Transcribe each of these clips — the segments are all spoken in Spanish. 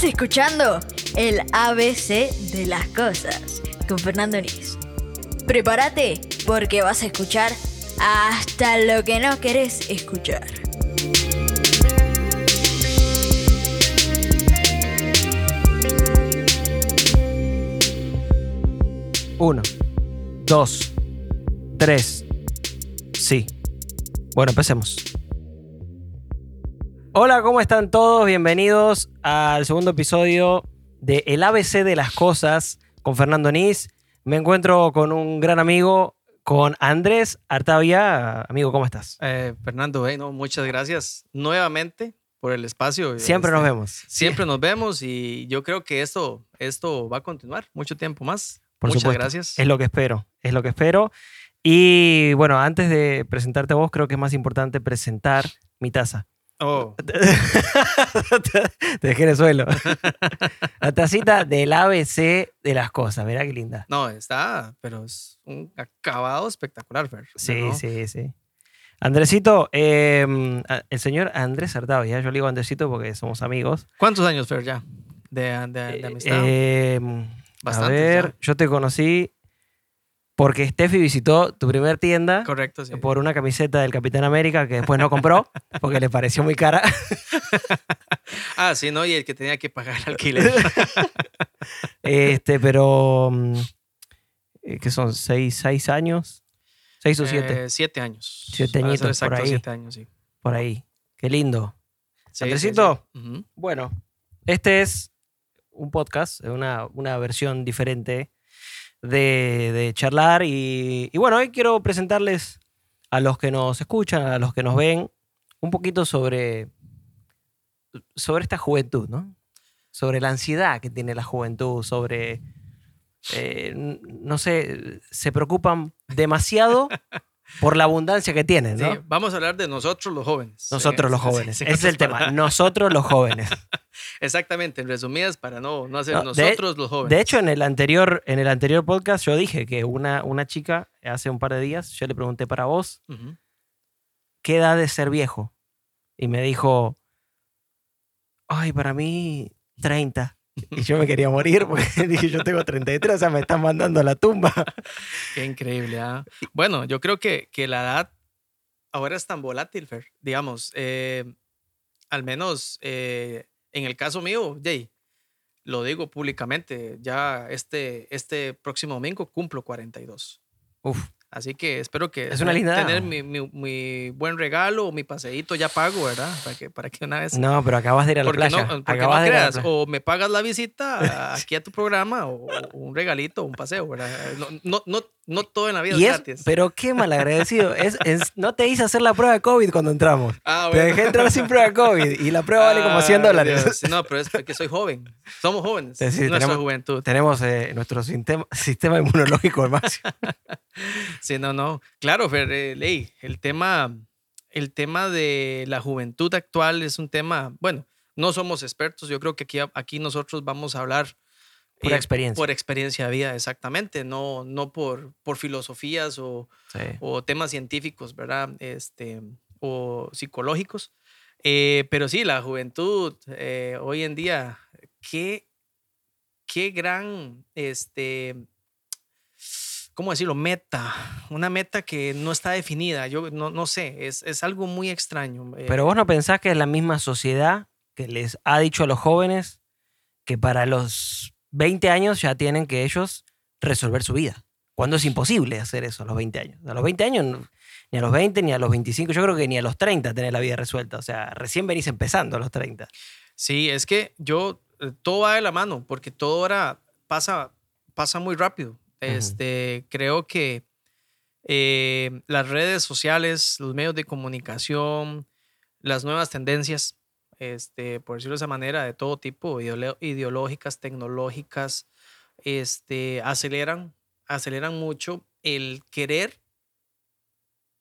Estás escuchando el ABC de las cosas con Fernando Nis. Prepárate porque vas a escuchar hasta lo que no querés escuchar. Uno, dos, tres. Sí. Bueno, empecemos. Hola, ¿cómo están todos? Bienvenidos al segundo episodio de El ABC de las Cosas con Fernando Nis. Me encuentro con un gran amigo, con Andrés Artavia. Amigo, ¿cómo estás? Eh, Fernando, eh, no, muchas gracias nuevamente por el espacio. Siempre nos Este, vemos. Siempre nos vemos y yo creo que esto, esto va a continuar mucho tiempo más. Por muchas supuesto. gracias. Es lo que espero, es lo que espero. Y bueno, antes de presentarte a vos, creo que es más importante presentar mi taza. Oh, Te dejé en el suelo. La tacita del ABC de las cosas. Mirá qué linda. no, está, pero es un acabado espectacular, Fer. Sí, ¿no? sí, sí. Andresito, eh, a- el señor Andrés Artavia, yo le digo Andresito porque somos amigos. ¿Cuántos años, Fer, ya? De, de, de amistad. Eh, a ver, ya. yo te conocí porque Steffi visitó tu primer tienda Correcto, sí. por una camiseta del Capitán América que después no compró porque le pareció muy cara. Ah, sí, ¿no? Y el que tenía que pagar el alquiler. Este, pero. mm, eh, ¿Qué son? ¿Seis, seis años? ¿Seis o siete? Eh, siete años. Siete añitos por exacto, ahí. Siete años, sí. Por ahí. Qué lindo. Sí, sí, Andresito. Bueno, este es un podcast, una, una versión diferente de, de charlar. Y, y bueno, hoy quiero presentarles a los que nos escuchan, a los que nos ven, un poquito sobre, sobre esta juventud, ¿no? Sobre la ansiedad que tiene la juventud, sobre. eh, no sé, se preocupan demasiado por la abundancia que tienen, ¿no? Sí, vamos a hablar de nosotros los jóvenes. Nosotros Eh, los jóvenes. sí, Ese es el tema. Nosotros los jóvenes. Exactamente, en resumidas, para no, no hacer No, de- nosotros los jóvenes. De hecho, en el anterior, en el anterior podcast yo dije que una, una chica hace un par de días, yo le pregunté para vos, Ujú. ¿qué edad de ser viejo? Y me dijo, ay, para mí 30. Y yo me quería morir porque dije, yo tengo 33, o sea, me están mandando a la tumba. Qué increíble. ¿ah? Bueno, yo creo que, que la edad ahora es tan volátil, Fer. Digamos, eh, al menos eh, en el caso mío, Jay, lo digo públicamente, ya este, este próximo domingo cumplo 42. Uf, Así que espero que Es una linda tener mi, mi- mi buen regalo o mi paseíto ya pago, ¿verdad? Para que, para que una vez no, pero acabas de ir a la playa. no, acabas no de ir a la o me pagas la visita aquí a tu programa, o, o un regalito, un paseo, ¿verdad? No, no, no, todo en la vida Y es gratis. pero qué malagradecido. Es, es- no te hice hacer la prueba de COVID cuando entramos. Ah, Te dejé entrar sin prueba de COVID y la prueba vale como 100 Ay, dólares. Dios. No, pero es porque soy joven. Somos jóvenes. Sí, nuestra tenemos- juventud. Tenemos eh, nuestro sistema, sistema inmunológico máximo. Sí, no, no. Claro, Fer, eh, Ley, el tema, el tema de la juventud actual es un tema, bueno, no somos expertos. Yo creo que aquí, aquí nosotros vamos a hablar Pura eh, experiencia. Por experiencia de vida, exactamente. No, no por, por filosofías o, Sí. o temas científicos, ¿verdad? Este, o psicológicos. Eh, pero sí, la juventud eh, hoy en día, qué, qué gran, este, ¿cómo decirlo? Meta. Una meta que no está definida. Yo no, no sé, es, es algo muy extraño. eh, Pero vos no pensás que es la misma sociedad que les ha dicho a los jóvenes que para los 20 años ya tienen que ellos resolver su vida. Cuando es imposible hacer eso a los 20 años. A los 20 años, ni a los 20, ni a los 25, yo creo que ni a los 30 tener la vida resuelta. O sea, recién venís empezando a los 30. Sí, es que yo, eh, todo va de la mano, porque todo ahora pasa, pasa muy rápido. Este, creo que eh, las redes sociales, los medios de comunicación, las nuevas tendencias, este, por decirlo de esa manera, de todo tipo, ideológicas, tecnológicas, este, aceleran, aceleran mucho el querer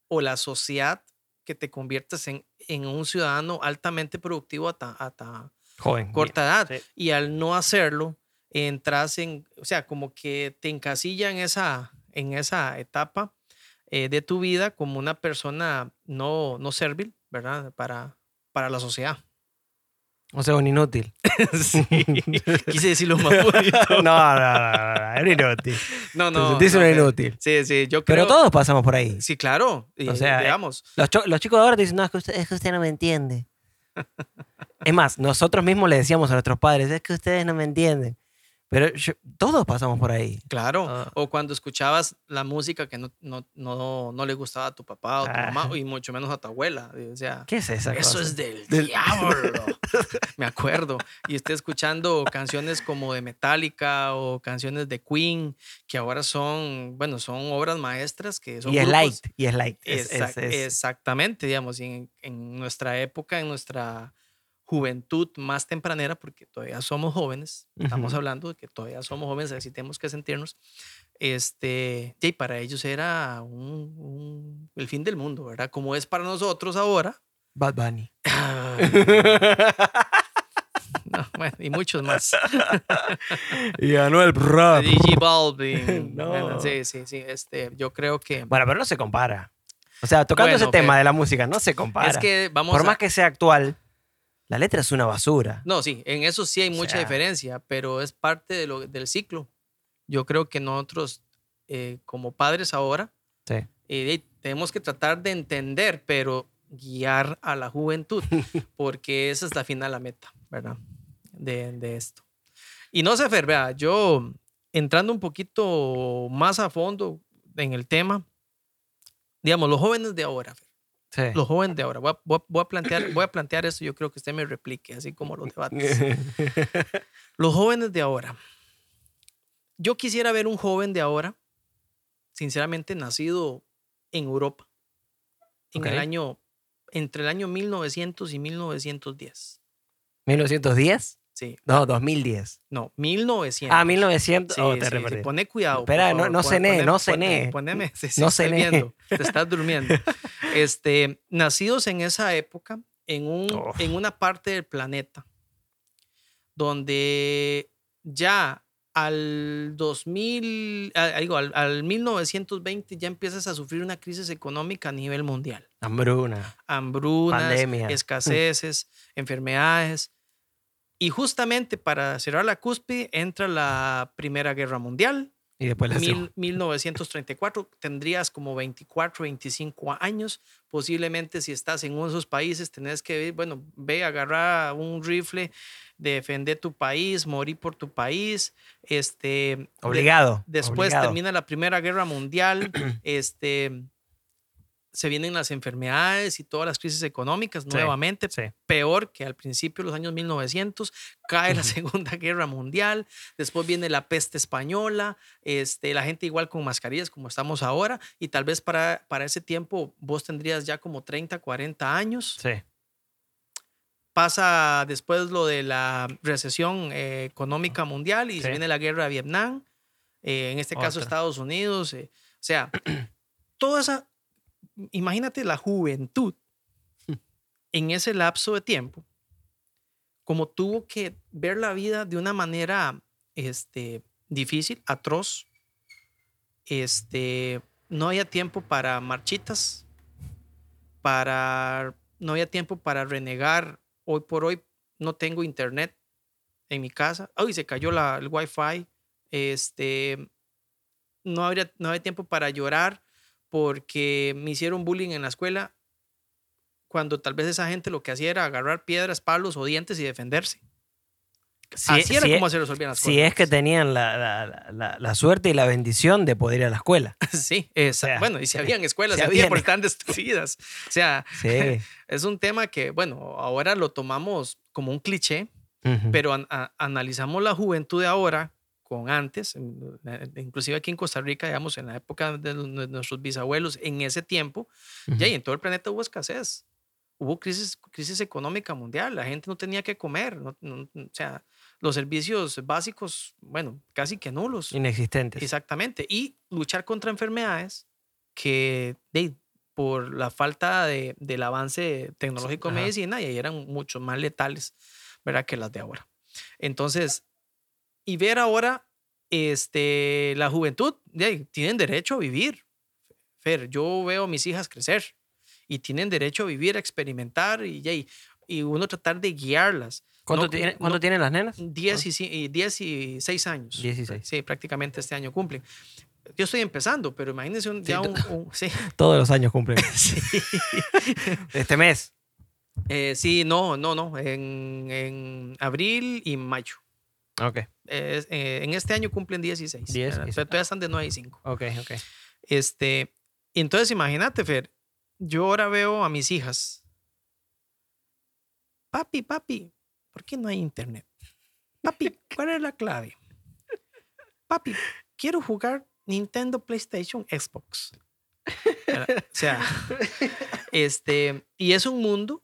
o la sociedad que te conviertes en, en un ciudadano altamente productivo a ta- a ta- Joven. corta edad. Sí. Y al no hacerlo, entras en, o sea, como que te encasilla en esa, en esa etapa eh, de tu vida como una persona no, no servil, ¿verdad? Para, para la sociedad. O sea, un inútil. sí, quise decirlo más bonito. no, no, no, no, era inútil. No, Te no. sentís no, un inútil. Sí, sí, yo creo. Pero todos pasamos por ahí. Sí, claro. O sea, digamos. Los, los chicos de ahora te dicen, no, es que, usted, es que usted no me entiende. es más, nosotros mismos le decíamos a nuestros padres, es que ustedes no me entienden. Pero yo- todos pasamos por ahí. Claro, Ah. o cuando escuchabas la música que no, no, no, no le gustaba a tu papá o tu mamá, y mucho menos a tu abuela. O sea, ¿Qué es esa eso cosa? es del, Del- diablo. Me acuerdo. Y esté escuchando canciones como de Metallica o canciones de Queen, que ahora son, bueno, son obras maestras que son Y es grupos- light, y es light. Es- Exac- es- es- Exactamente, digamos, y en, en nuestra época, en nuestra juventud más tempranera, porque todavía somos jóvenes, estamos Ujú. hablando de que todavía somos jóvenes, así tenemos que sentirnos, este, y para ellos era un- un- el fin del mundo, ¿verdad? Como es para nosotros ahora. Bad Bunny. No, bueno, y muchos más. y ganó el rap. DJ Balvin. No. Bueno, sí, sí, sí. Este, yo creo que Bueno, pero no se compara. O sea, tocando ese Bueno, tema pero- de la música, no se compara. es que vamos Por a- más que sea actual, la letra es una basura. No, sí, en eso sí hay O mucha sea- diferencia, pero es parte de lo, del ciclo. Yo creo que nosotros, eh, como padres ahora, Sí. eh, tenemos que tratar de entender, pero guiar a la juventud, porque esa es la final, la meta, ¿verdad? De, de esto. Y no sé, Fer, vea, yo entrando un poquito más a fondo en el tema, digamos, los jóvenes de ahora, Fer, Sí. los jóvenes de ahora, voy a, voy plantear, voy a plantear esto, yo creo que usted me replique, así como los debates. Los jóvenes de ahora. Yo quisiera ver un joven de ahora, sinceramente nacido en Europa, en el año, entre el año 1900 y 1910. ¿1910? Sí, No, 2010. no, 1900. Ah, 1900. Sí, oh, sí, te sí, repetí. Pone cuidado. Espera, no- no cené, pone- no cené. Poneme, sí, sí, No cené. viendo, te estás durmiendo. Este, nacidos en esa época, en, un, Uf. en una parte del planeta, donde ya al 2000, ah, digo, al, al 1920 ya empiezas a sufrir una crisis económica a nivel mundial. Hambruna. Hambrunas, Pandemia. escaseces, enfermedades. Y justamente para cerrar la cúspide entra la Primera Guerra Mundial, Y después la mil- segunda. 1934, tendrías como 24, 25 años. Posiblemente si estás en uno de esos países, tenés que, bueno, ve, agarrar un rifle, defender tu país, morir por tu país. Este, de- Obligado. después obligado. termina la Primera Guerra Mundial. este, se vienen las enfermedades y todas las crisis económicas Sí, nuevamente Sí. peor que al principio de los años 1900, cae la Segunda Guerra Mundial, después viene la peste española, este, la gente igual con mascarillas como estamos ahora, y tal vez para, para ese tiempo vos tendrías ya como 30, 40 años. Sí. Pasa después lo de la recesión eh, económica mundial y se viene la guerra de Vietnam, eh, en este caso. Estados Unidos, eh, o sea, toda esa, imagínate la juventud en ese lapso de tiempo, como tuvo que ver la vida de una manera este, difícil, atroz, este, no había tiempo para marchitas, para, no había tiempo para renegar, hoy por hoy no tengo internet en mi casa, hoy se cayó la, el wifi, este, no habría, no había tiempo para llorar porque me hicieron bullying en la escuela, cuando tal vez esa gente lo que hacía era agarrar piedras, palos o dientes y defenderse. Si, Así era si- como se resolvían las si es que tenían la, la- la- suerte y la bendición de poder ir a la escuela. Sí, esa- sea, bueno, y si habían escuelas si habían- tiempo están destruidas. O sea, Sí. es un tema que, bueno, ahora lo tomamos como un cliché, pero an- analizamos la juventud de ahora con antes, en- inclusive aquí en Costa Rica, digamos, en la época de, nuestros bisabuelos, en ese tiempo, ya y en todo el planeta hubo escasez. Hubo crisis, crisis económica mundial, la gente no tenía que comer, no- no- o sea, los servicios básicos, bueno, casi que nulos. Inexistentes. Exactamente. Y luchar contra enfermedades que de, por la falta de, del avance tecnológico en medicina y eran mucho más letales, ¿verdad? Que las de ahora. Entonces, y ver ahora este, la juventud, de ahí, tienen derecho a vivir. Fer, yo veo a mis hijas crecer y tienen derecho a vivir, a experimentar y, de ahí, y uno tratar de guiarlas. ¿Cuánto, No, tiene- no- cuánto tienen las nenas? 10 y, ci- y 10 y 6 años. 16. Sí, prácticamente este año cumplen. Yo estoy empezando, pero imagínense un, Sí, ya un, un- sí, Todos los años cumplen. sí. Este mes. Eh, sí, no, no, no, en, en abril y mayo. Ok, eh, en este año cumplen 16. 10 ¿verdad? y Pero todavía están de 9 y 5. ok, ok. Este, entonces imagínate, Fer, yo ahora veo a mis hijas. Papi, papi, ¿por qué no hay internet? Papi, ¿cuál es la clave? Papi, quiero jugar Nintendo, PlayStation, Xbox. O sea, este, y es un mundo.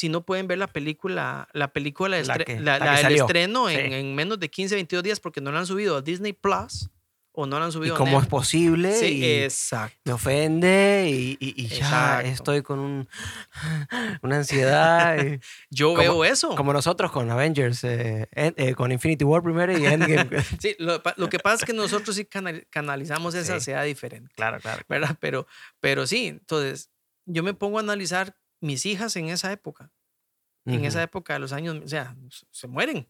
Si no pueden ver la película, la película, del estreno Sí. en, en menos de 15, 22 días porque no la han subido a Disney Plus o no la han ¿Y subido a cómo es posible? Sí, y exacto. me ofende y, y- y ya estoy con un, una ansiedad. y- Yo Como- veo eso. como nosotros con Avengers, eh, eh, con Infinity War primero y Endgame. Sí, lo, que pasa es que nosotros sí canal- canalizamos esa Sí. ansiedad diferente, claro, claro. ¿verdad? Pero, pero sí, entonces yo me pongo a analizar mis hijas en esa época. En esa época de los años, o sea, se mueren.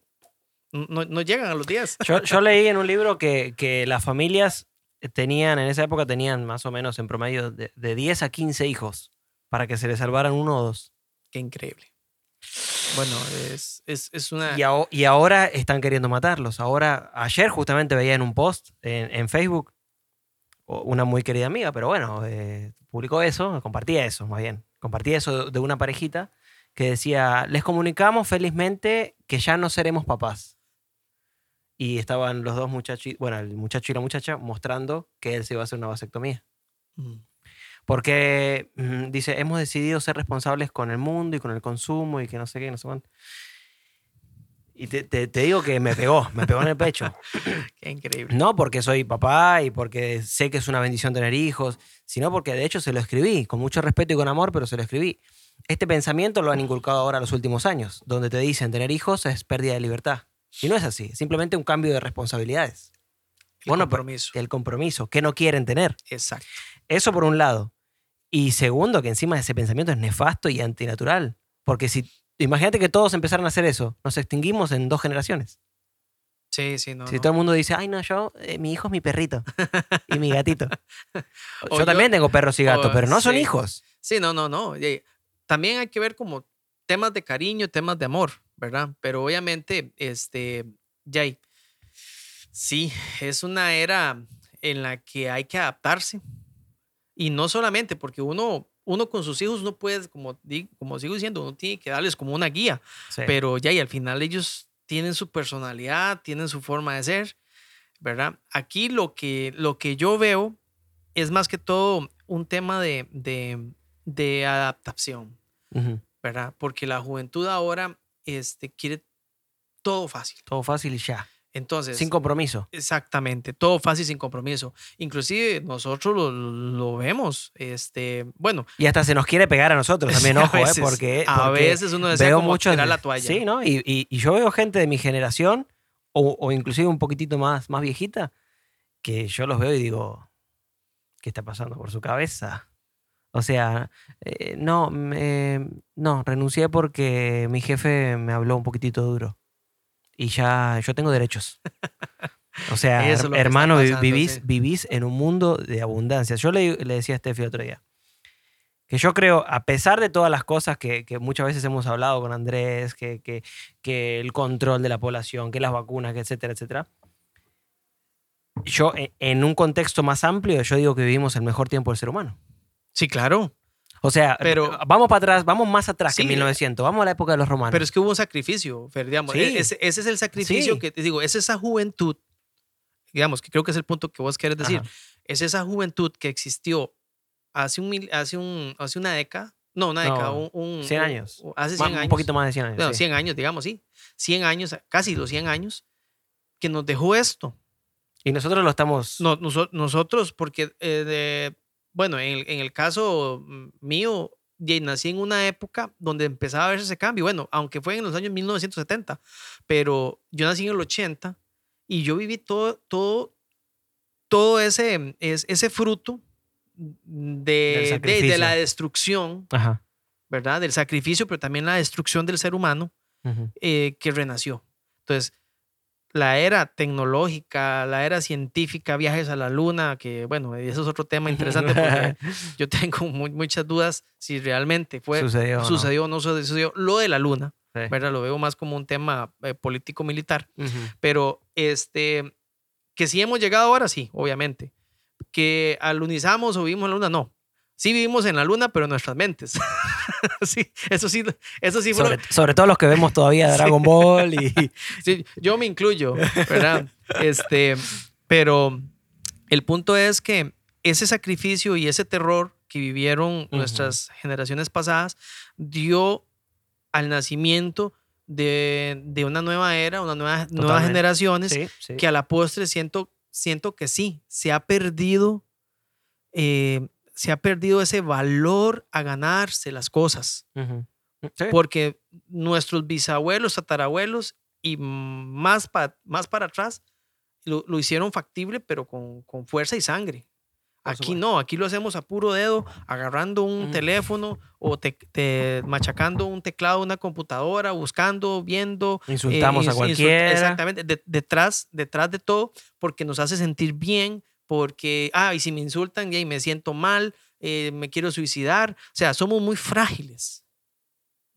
No, no llegan a los días. Yo, yo leí en un libro que, que las familias tenían, en esa época tenían más o menos en promedio de, de 10 a 15 hijos para que se les salvaran uno o dos. Qué increíble. Bueno, es, es, es una... Y, aho- y ahora están queriendo matarlos. Ahora, ayer justamente veía en un post en, en Facebook, una muy querida amiga, pero bueno, eh, publicó eso, compartía eso, más bien. Compartía eso de una parejita que decía, les comunicamos felizmente que ya no seremos papás. Y estaban los dos muchachos, bueno, el muchacho y la muchacha mostrando que él se iba a hacer una vasectomía. Mm. Porque mm, dice, hemos decidido ser responsables con el mundo y con el consumo y que no sé qué, no sé cuánto. Y te, te- te digo que me pegó, me pegó en el pecho. Qué increíble. No porque soy papá y porque sé que es una bendición tener hijos, sino porque de hecho se lo escribí, con mucho respeto y con amor, pero se lo escribí. Este pensamiento lo han inculcado ahora los últimos años, donde te dicen tener hijos es pérdida de libertad. Y no es así, es simplemente un cambio de responsabilidades. El Bueno, compromiso. El compromiso, que no quieren tener. Exacto. Eso por un lado. Y segundo, que encima ese pensamiento es nefasto y antinatural. Porque si, imagínate que todos empezaran a hacer eso, nos extinguimos en dos generaciones. Sí, sí, no. si no. todo el mundo dice, ay, no, yo, eh, mi hijo es mi perrito y mi gatito. Yo, yo- también tengo perros y gatos, o- pero no son sí. hijos. Sí, no, no, no. También hay que ver como temas de cariño, temas de amor, ¿verdad? Pero obviamente, este, Jay, sí, es una era en la que hay que adaptarse. Y no solamente porque uno, uno con sus hijos no puede, como, como sigo diciendo, uno tiene que darles como una guía. Sí. Pero ya, y al final ellos tienen su personalidad, tienen su forma de ser, ¿verdad? Aquí lo que, lo que yo veo es más que todo un tema de, de, de adaptación, Ujú. ¿verdad? Porque la juventud ahora este, quiere todo fácil. Todo fácil y ya. Entonces, Sin compromiso. exactamente, todo fácil sin compromiso. Inclusive nosotros lo, lo vemos, este, bueno, Y hasta se nos quiere pegar a nosotros también, a ojo, ¿eh? porque, a porque veces uno desea veo como muchos tirar la toalla. Sí, ¿no? Y, y- y yo veo gente de mi generación, o, o inclusive un poquitito más, más viejita, que yo los veo y digo, ¿qué está pasando por su cabeza? O sea, eh, no, me- no, renuncié porque mi jefe me habló un poquitito duro. Y ya, yo tengo derechos. O sea, es hermano, pasando, vivís, sí. vivís en un mundo de abundancia. Yo le, le decía a Steffi otro día, que yo creo, a pesar de todas las cosas que, que muchas veces hemos hablado con Andrés, que, que, que el control de la población, que las vacunas, que etcétera, etcétera, yo e- en un contexto más amplio, yo digo que vivimos el mejor tiempo del ser humano. Sí, claro. O sea, Pero- vamos para atrás, vamos más atrás que Sí. 1900, vamos a la época de los romanos. Pero es que hubo un sacrificio, Fer, digamos. Sí. Ese, ese es el sacrificio Sí. que te digo, es esa juventud, digamos, que creo que es el punto que vos querés decir. Ajá. Es esa juventud que existió hace, un, hace, un, hace una década. No, una No, década, un, un- 100 un- años. Hace Ma- 100 años. Un poquito más de 100 años. Sí. 100 años, digamos, sí. 100 años, casi los 100 años, que nos dejó esto. Y nosotros lo estamos... No, noso- nosotros, porque, eh, de- bueno, en el, en el caso mm, mío, nací en una época donde empezaba a verse ese cambio. Bueno, aunque fue en los años 1970, pero yo nací en el 80 y yo viví todo, todo, todo ese, es- ese fruto de, de- de la destrucción, Ajá. ¿verdad? Del sacrificio, pero también la destrucción del ser humano Ujú. eh, que renació. Entonces, la era tecnológica, la era científica, viajes a la luna, que bueno, eso es otro tema interesante porque yo tengo mu- muchas dudas si realmente fue, Sucedió, sucedió o no sucedió. Lo de la luna, Sí. ¿verdad? Lo veo más como un tema eh, político-militar, Ujú. pero este, que sí hemos llegado ahora, sí, obviamente. Que alunizamos o vivimos en la luna, no. Sí vivimos en la luna, pero en nuestras mentes. sí, eso sí, eso sí fue lo- Sobre, sobre todo los que vemos todavía Dragon Ball y... Sí, yo me incluyo, ¿verdad? Este, pero el punto es que ese sacrificio y ese terror que vivieron nuestras generaciones pasadas dio al nacimiento de, de una nueva era, una nueva, nuevas generaciones Sí, sí. que a la postre siento, siento que sí, se ha perdido, eh, se ha perdido ese valor a ganarse las cosas. Sí. porque nuestros bisabuelos, tatarabuelos y más, pa- más para atrás lo, lo hicieron factible, pero con, con fuerza y sangre. Por Aquí supuesto. no, aquí lo hacemos a puro dedo, agarrando un Mm. teléfono o te, te- machacando un teclado una computadora, buscando, viendo. eh, Insultamos a ins- insult- cualquiera. Exactamente, de- detrás, detrás de todo, porque nos hace sentir bien, porque, ah, y si me insultan, y me siento mal, eh, me quiero suicidar. O sea, somos muy frágiles.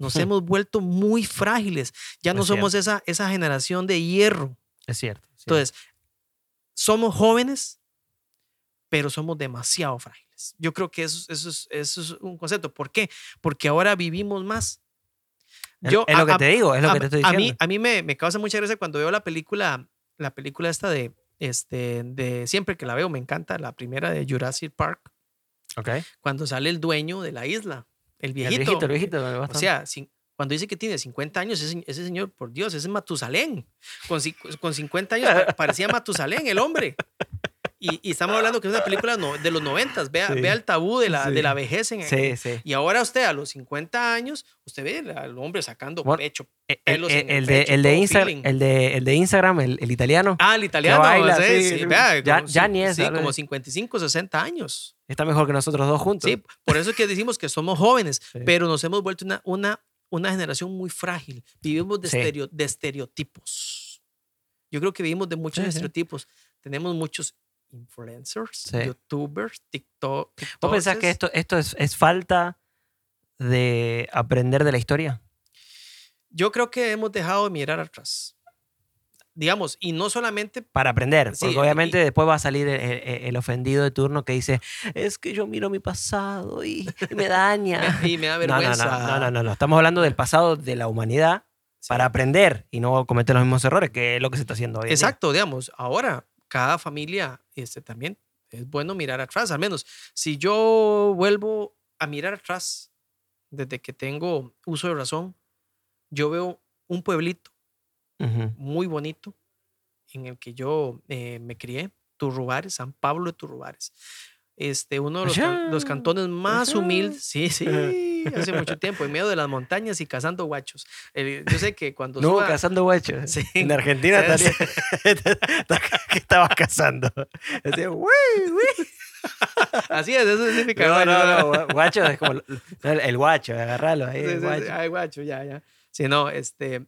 Nos hemos vuelto muy frágiles. Ya no Es somos esa, esa generación de hierro. Es cierto. Entonces, somos jóvenes, pero somos demasiado frágiles. Yo creo que eso, eso, es, eso es un concepto. ¿Por qué? Porque ahora vivimos más. es, es a- lo que a- te digo, es lo a, que te estoy a diciendo. mí, a mí me, me causa mucha gracia cuando veo la película, la película esta de, este, de siempre que la veo, me encanta, la primera de Jurassic Park, Ok. cuando sale el dueño de la isla, el El viejito. el viejito. O sea, sin- cuando dice que tiene 50 años, ese, ese señor, por Dios, ese es Matusalén. Con, con 50 años pa- parecía Matusalén, el hombre. Y, y estamos hablando que es una película no- de los 90. Vea, Sí. vea el tabú de la, Sí. de la vejez. En, sí, sí. Y ahora usted a los 50 años, usted ve al hombre sacando Bueno, pecho. El, pelos el- en el el de, pecho, el, de Insta- feeling. el, de, el de Instagram, el, el italiano, Ah, el italiano. baila, sí, sí, vea, ya- como ya ni es, sí, como 55, 60 años. está mejor que nosotros dos juntos. Sí, por eso es que decimos que somos jóvenes, pero nos hemos vuelto una, una, una generación muy frágil. Vivimos de, estereo- de estereotipos. Yo creo que vivimos de muchos estereotipos. Tenemos muchos influencers, Sí. youtubers, TikTok. ¿Vos pensás que esto, esto es, es falta de aprender de la historia? Yo creo que hemos dejado de mirar atrás. Digamos, y no solamente Para aprender, Sí, porque y- obviamente después va a salir el, el- el ofendido de turno que dice, es que yo miro mi pasado y, y me daña. y me da No, no, vergüenza. no, no, no, no, no. Estamos hablando del pasado de la humanidad Sí. para aprender y no cometer los mismos errores, que es lo que se está haciendo hoy. Exacto, digamos, ahora cada familia este, también es bueno mirar atrás, al menos si yo vuelvo a mirar atrás desde que tengo uso de razón, yo veo un pueblito muy bonito en el que yo eh, me crié, Turrubares, San Pablo de Turrubares. Este, uno de los, can- los cantones más humildes, sí, sí, hace mucho tiempo, en medio de las montañas y cazando guachos. Eh, yo sé que cuando No, suba- cazando guachos. Sí. En Argentina ¿Qué estabas cazando? Decía, "Uy, uy". así es, eso significa No, no, no, guacho es como el, guacho, agarralo ahí. Sí, el sí. guacho. Ay, guacho, ya, ya. Sí, no, este.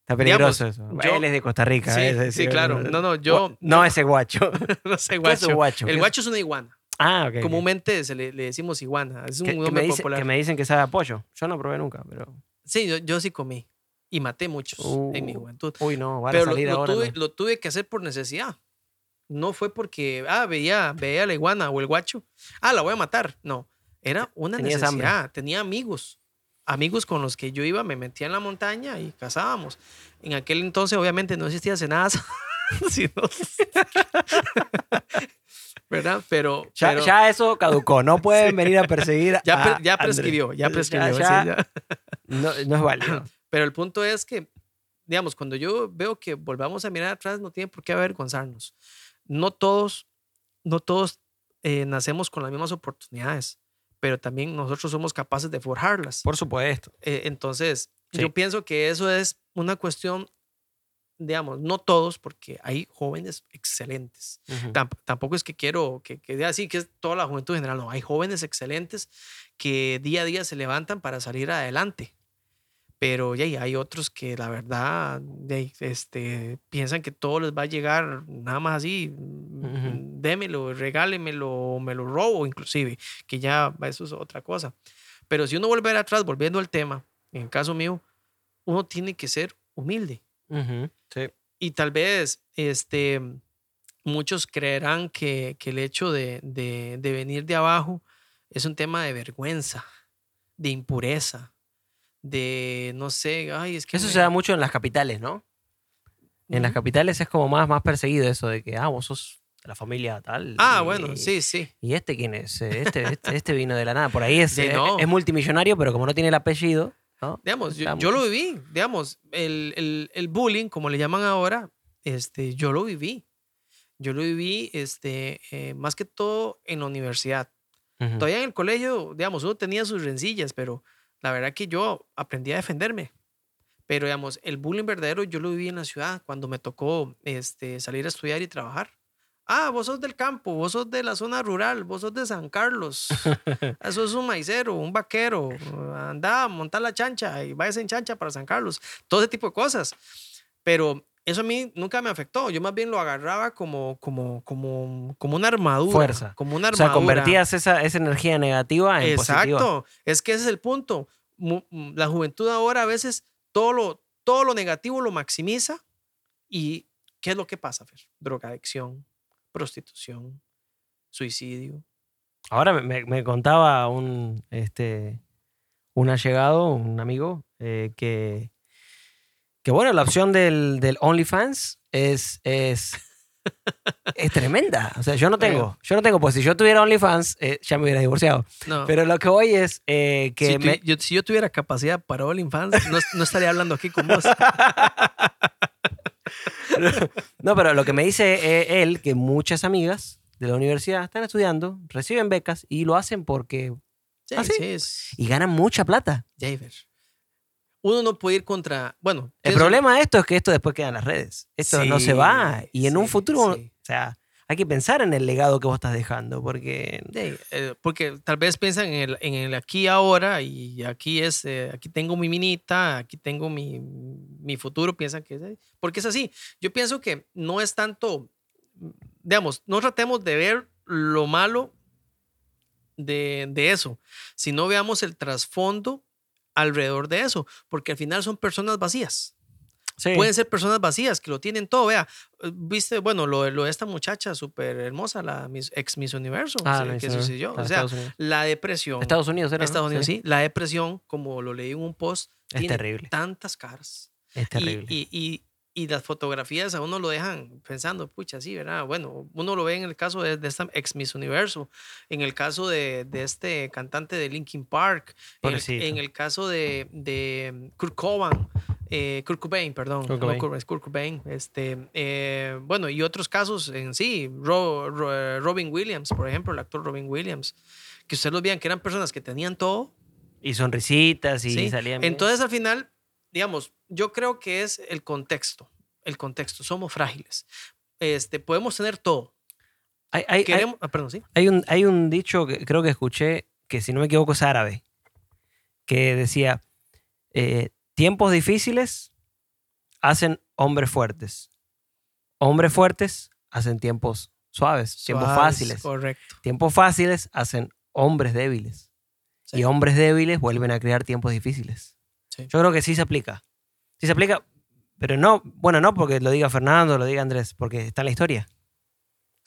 Está peligroso eso. yo- Él es de Costa Rica. Sí, claro. No, no, yo- No ese guacho. No sé, ¿Qué es un guacho. El guacho es una iguana. Ah, ok. Comúnmente se le, le decimos iguana. Es un nombre me dice- popular. que me dicen que sabe a pollo. Yo no probé nunca, pero. Sí, yo, yo sí comí. Y maté muchos en mi Uh, juventud. Uy, no, van Pero a lo, salir lo ahora. tuve, ¿no? lo tuve que hacer por necesidad. No fue porque, ah, veía, veía la iguana o el guacho. Ah, la voy a matar. No. Era una Tenías hambre. necesidad. Tenía amigos. Amigos con los que yo iba, me metía en la montaña y cazábamos. En aquel entonces, obviamente, no existía cenadas. sino- ¿Verdad? Pero. Ya, pero ya eso caducó. No pueden venir a perseguir. ya, a ya prescribió. Ya prescribió. sí, Ya- ya. No, no es válido. Pero el punto es que, digamos, cuando yo veo que volvamos a mirar atrás, no tiene por qué avergonzarnos. No todos, no todos eh, nacemos con las mismas oportunidades, pero también nosotros somos capaces de forjarlas. Por supuesto. Eh, entonces, Sí. yo pienso que eso es una cuestión, digamos, no todos, porque hay jóvenes excelentes. Ujú. Tamp- tampoco es que quiero que, que diga así que es toda la juventud en general, no, hay jóvenes excelentes que día a día se levantan para salir adelante. Pero ya, hay otros que la verdad este, piensan que todo les va a llegar nada más así, mm, démelo, regálemelo, me lo robo inclusive, que ya eso es otra cosa. Pero si uno vuelve atrás, volviendo al tema, en el caso mío, uno tiene que ser humilde. Ujú, Sí. Y tal vez este, muchos creerán que, que el hecho de, de- de venir de abajo es un tema de vergüenza, de impureza, de no sé, ay, es que... Eso me- se da mucho en las capitales, ¿no? En las capitales es como más, más perseguido eso de que, ah, vos sos de la familia tal. Ah, y- bueno, sí, sí. ¿Y este quién es? Este, este, este vino de la nada. Por ahí es, Sí, eh, es multimillonario, pero como no tiene el apellido, ¿no? Digamos, yo, yo lo viví, digamos, el, el- el bullying, como le llaman ahora, este, yo lo viví. Yo lo viví, este, eh, más que todo en la universidad. Ujú. Todavía en el colegio, digamos, uno tenía sus rencillas, pero la verdad que yo aprendí a defenderme. Pero, digamos, el bullying verdadero yo lo viví en la ciudad cuando me tocó este, salir a estudiar y trabajar. Ah, vos sos del campo, vos sos de la zona rural, vos sos de San Carlos. Eso es un maicero, un vaquero. Anda a montar la chancha y vayas en chancha para San Carlos. Todo ese tipo de cosas. Pero eso a mí nunca me afectó. Yo más bien lo agarraba como, como, como, como una armadura. Fuerza. Como una O sea, armadura. convertías esa, esa energía negativa en positiva. Exacto. Es que ese es el punto. Mm, La juventud ahora a veces todo lo, todo lo negativo lo maximiza. ¿Y qué es lo que pasa, Fer? Drogadicción, prostitución, suicidio. Ahora me, contaba un, este, un allegado, un amigo, eh, que, que bueno, la opción del, del OnlyFans es, es, es tremenda. O sea, yo no tengo, yo no tengo, pues si yo tuviera OnlyFans, eh, ya me hubiera divorciado. No. Pero lo que voy es eh, que si, tu- me- yo, si yo tuviera capacidad para OnlyFans, no, no estaría hablando aquí con vos. No, pero lo que me dice eh, él, que muchas amigas de la universidad están estudiando, reciben becas y lo hacen porque... Sí, ¿Ah, sí? sí, es Y ganan mucha plata. Javer. Uno no puede ir contra. Bueno, El problema de esto es que esto después queda en las redes. Esto no se va. Y en un futuro, o sea, hay que pensar en el legado que vos estás dejando, porque... Eh, porque tal vez piensan en el, aquí ahora y aquí es, eh, aquí tengo mi minita, aquí tengo mi, mi futuro, piensan que es, porque es así. Yo pienso que no es tanto, digamos, no tratemos de ver lo malo de, de eso, sino veamos el trasfondo alrededor de eso, porque al final son personas vacías. Sí. Pueden ser personas vacías que lo tienen todo. Vea, eh, viste, bueno, lo, lo de esta muchacha súper hermosa, la Miss- ex Miss Universo, Ah, que sucedió. O sea, la depresión. Estados Unidos era. Estados Unidos, sí. La depresión, como lo leí en un post, Es tiene terrible. tantas caras. Es terrible. Y, y- y las fotografías a uno lo dejan pensando, pucha, sí, ¿verdad? Bueno, uno lo ve en el caso de, de esta ex Miss Universo, en el caso de, de este cantante de Linkin Park, en el, en el caso de, de Kurt Cobain, eh, Kurt Cobain, perdón, Kurt no, Cobain. Kurt- es Kurt Cobain, este, eh, bueno, y otros casos en sí, Ro- Ro- eh, Robin Williams, por ejemplo, el actor Robin Williams, que ustedes los vean que eran personas que tenían todo, Y sonrisitas y ¿sí? salían bien. Entonces, al final, digamos, yo creo que es el contexto. El contexto. Somos frágiles. Este, podemos tener todo. hay, hay- ah, perdón, sí. hay un, hay un dicho que creo que escuché, que si no me equivoco es árabe, que decía, eh, tiempos difíciles hacen hombres fuertes. Hombres fuertes hacen tiempos suaves, tiempos fáciles. Correcto. Tiempos fáciles hacen hombres débiles. Sí. Y hombres débiles vuelven a crear tiempos difíciles. Yo creo que sí se aplica. Sí se aplica, pero no, bueno, no porque lo diga Fernando, lo diga Andrés, porque está en la historia.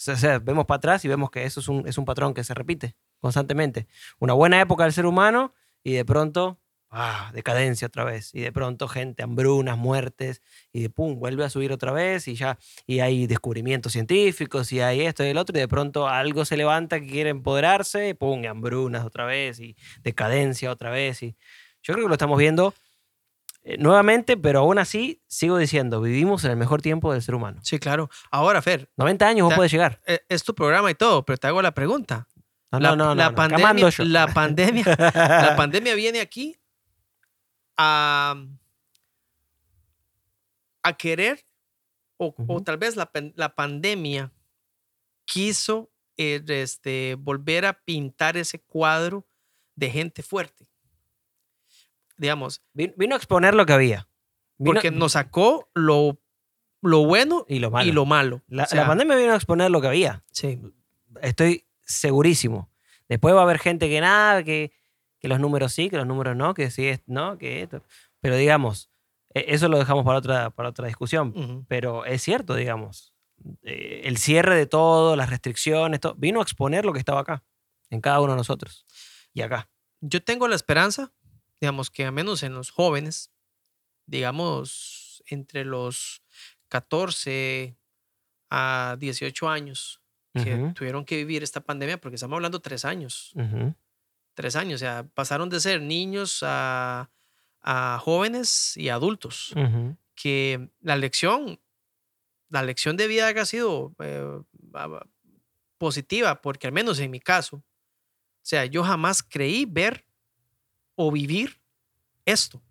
O sea, vemos para atrás y vemos que eso es un, es un patrón que se repite constantemente. Una buena época del ser humano y de pronto, ah, decadencia otra vez. Y de pronto gente, hambrunas, muertes, y de pum, vuelve a subir otra vez y ya, y hay descubrimientos científicos y hay esto y el otro, y de pronto algo se levanta que quiere empoderarse, y pum, hambrunas otra vez y decadencia otra vez. Y yo creo que lo estamos viendo eh, nuevamente, pero aún así sigo diciendo, vivimos en el mejor tiempo del ser humano. Sí, claro. Ahora, Fer, 90 años vos podés llegar. eh, es tu programa y todo, pero te hago la pregunta. No, la, no, no, la pandemia, la pandemia, la pandemia viene aquí a, a querer, o, tal vez la, la pandemia quiso eh, este, volver a pintar ese cuadro de gente fuerte. Digamos, Vin- Vino a exponer lo que había. Vino- porque nos sacó lo, lo bueno y lo malo. y lo malo. La, O sea, la pandemia vino a exponer lo que había. Sí, Estoy segurísimo. Después va a haber gente que nada, que, que los números sí, que los números no, que sí, es- no, que esto. Pero digamos, e- eso lo dejamos para otra, para otra discusión. ujú, Pero es cierto, digamos. eh, el cierre de todo, las restricciones, todo, vino a exponer lo que estaba acá, en cada uno de nosotros. Y acá. yo tengo la esperanza, digamos, que al menos en los jóvenes, digamos, entre los 14 a 18 años, que tuvieron que vivir esta pandemia, porque estamos hablando tres años, tres años, o sea, pasaron de ser niños a, a jóvenes y adultos, que la lección, la lección de vida ha sido eh, a- positiva, porque al menos en mi caso, o sea, yo jamás creí ver o vivir esto.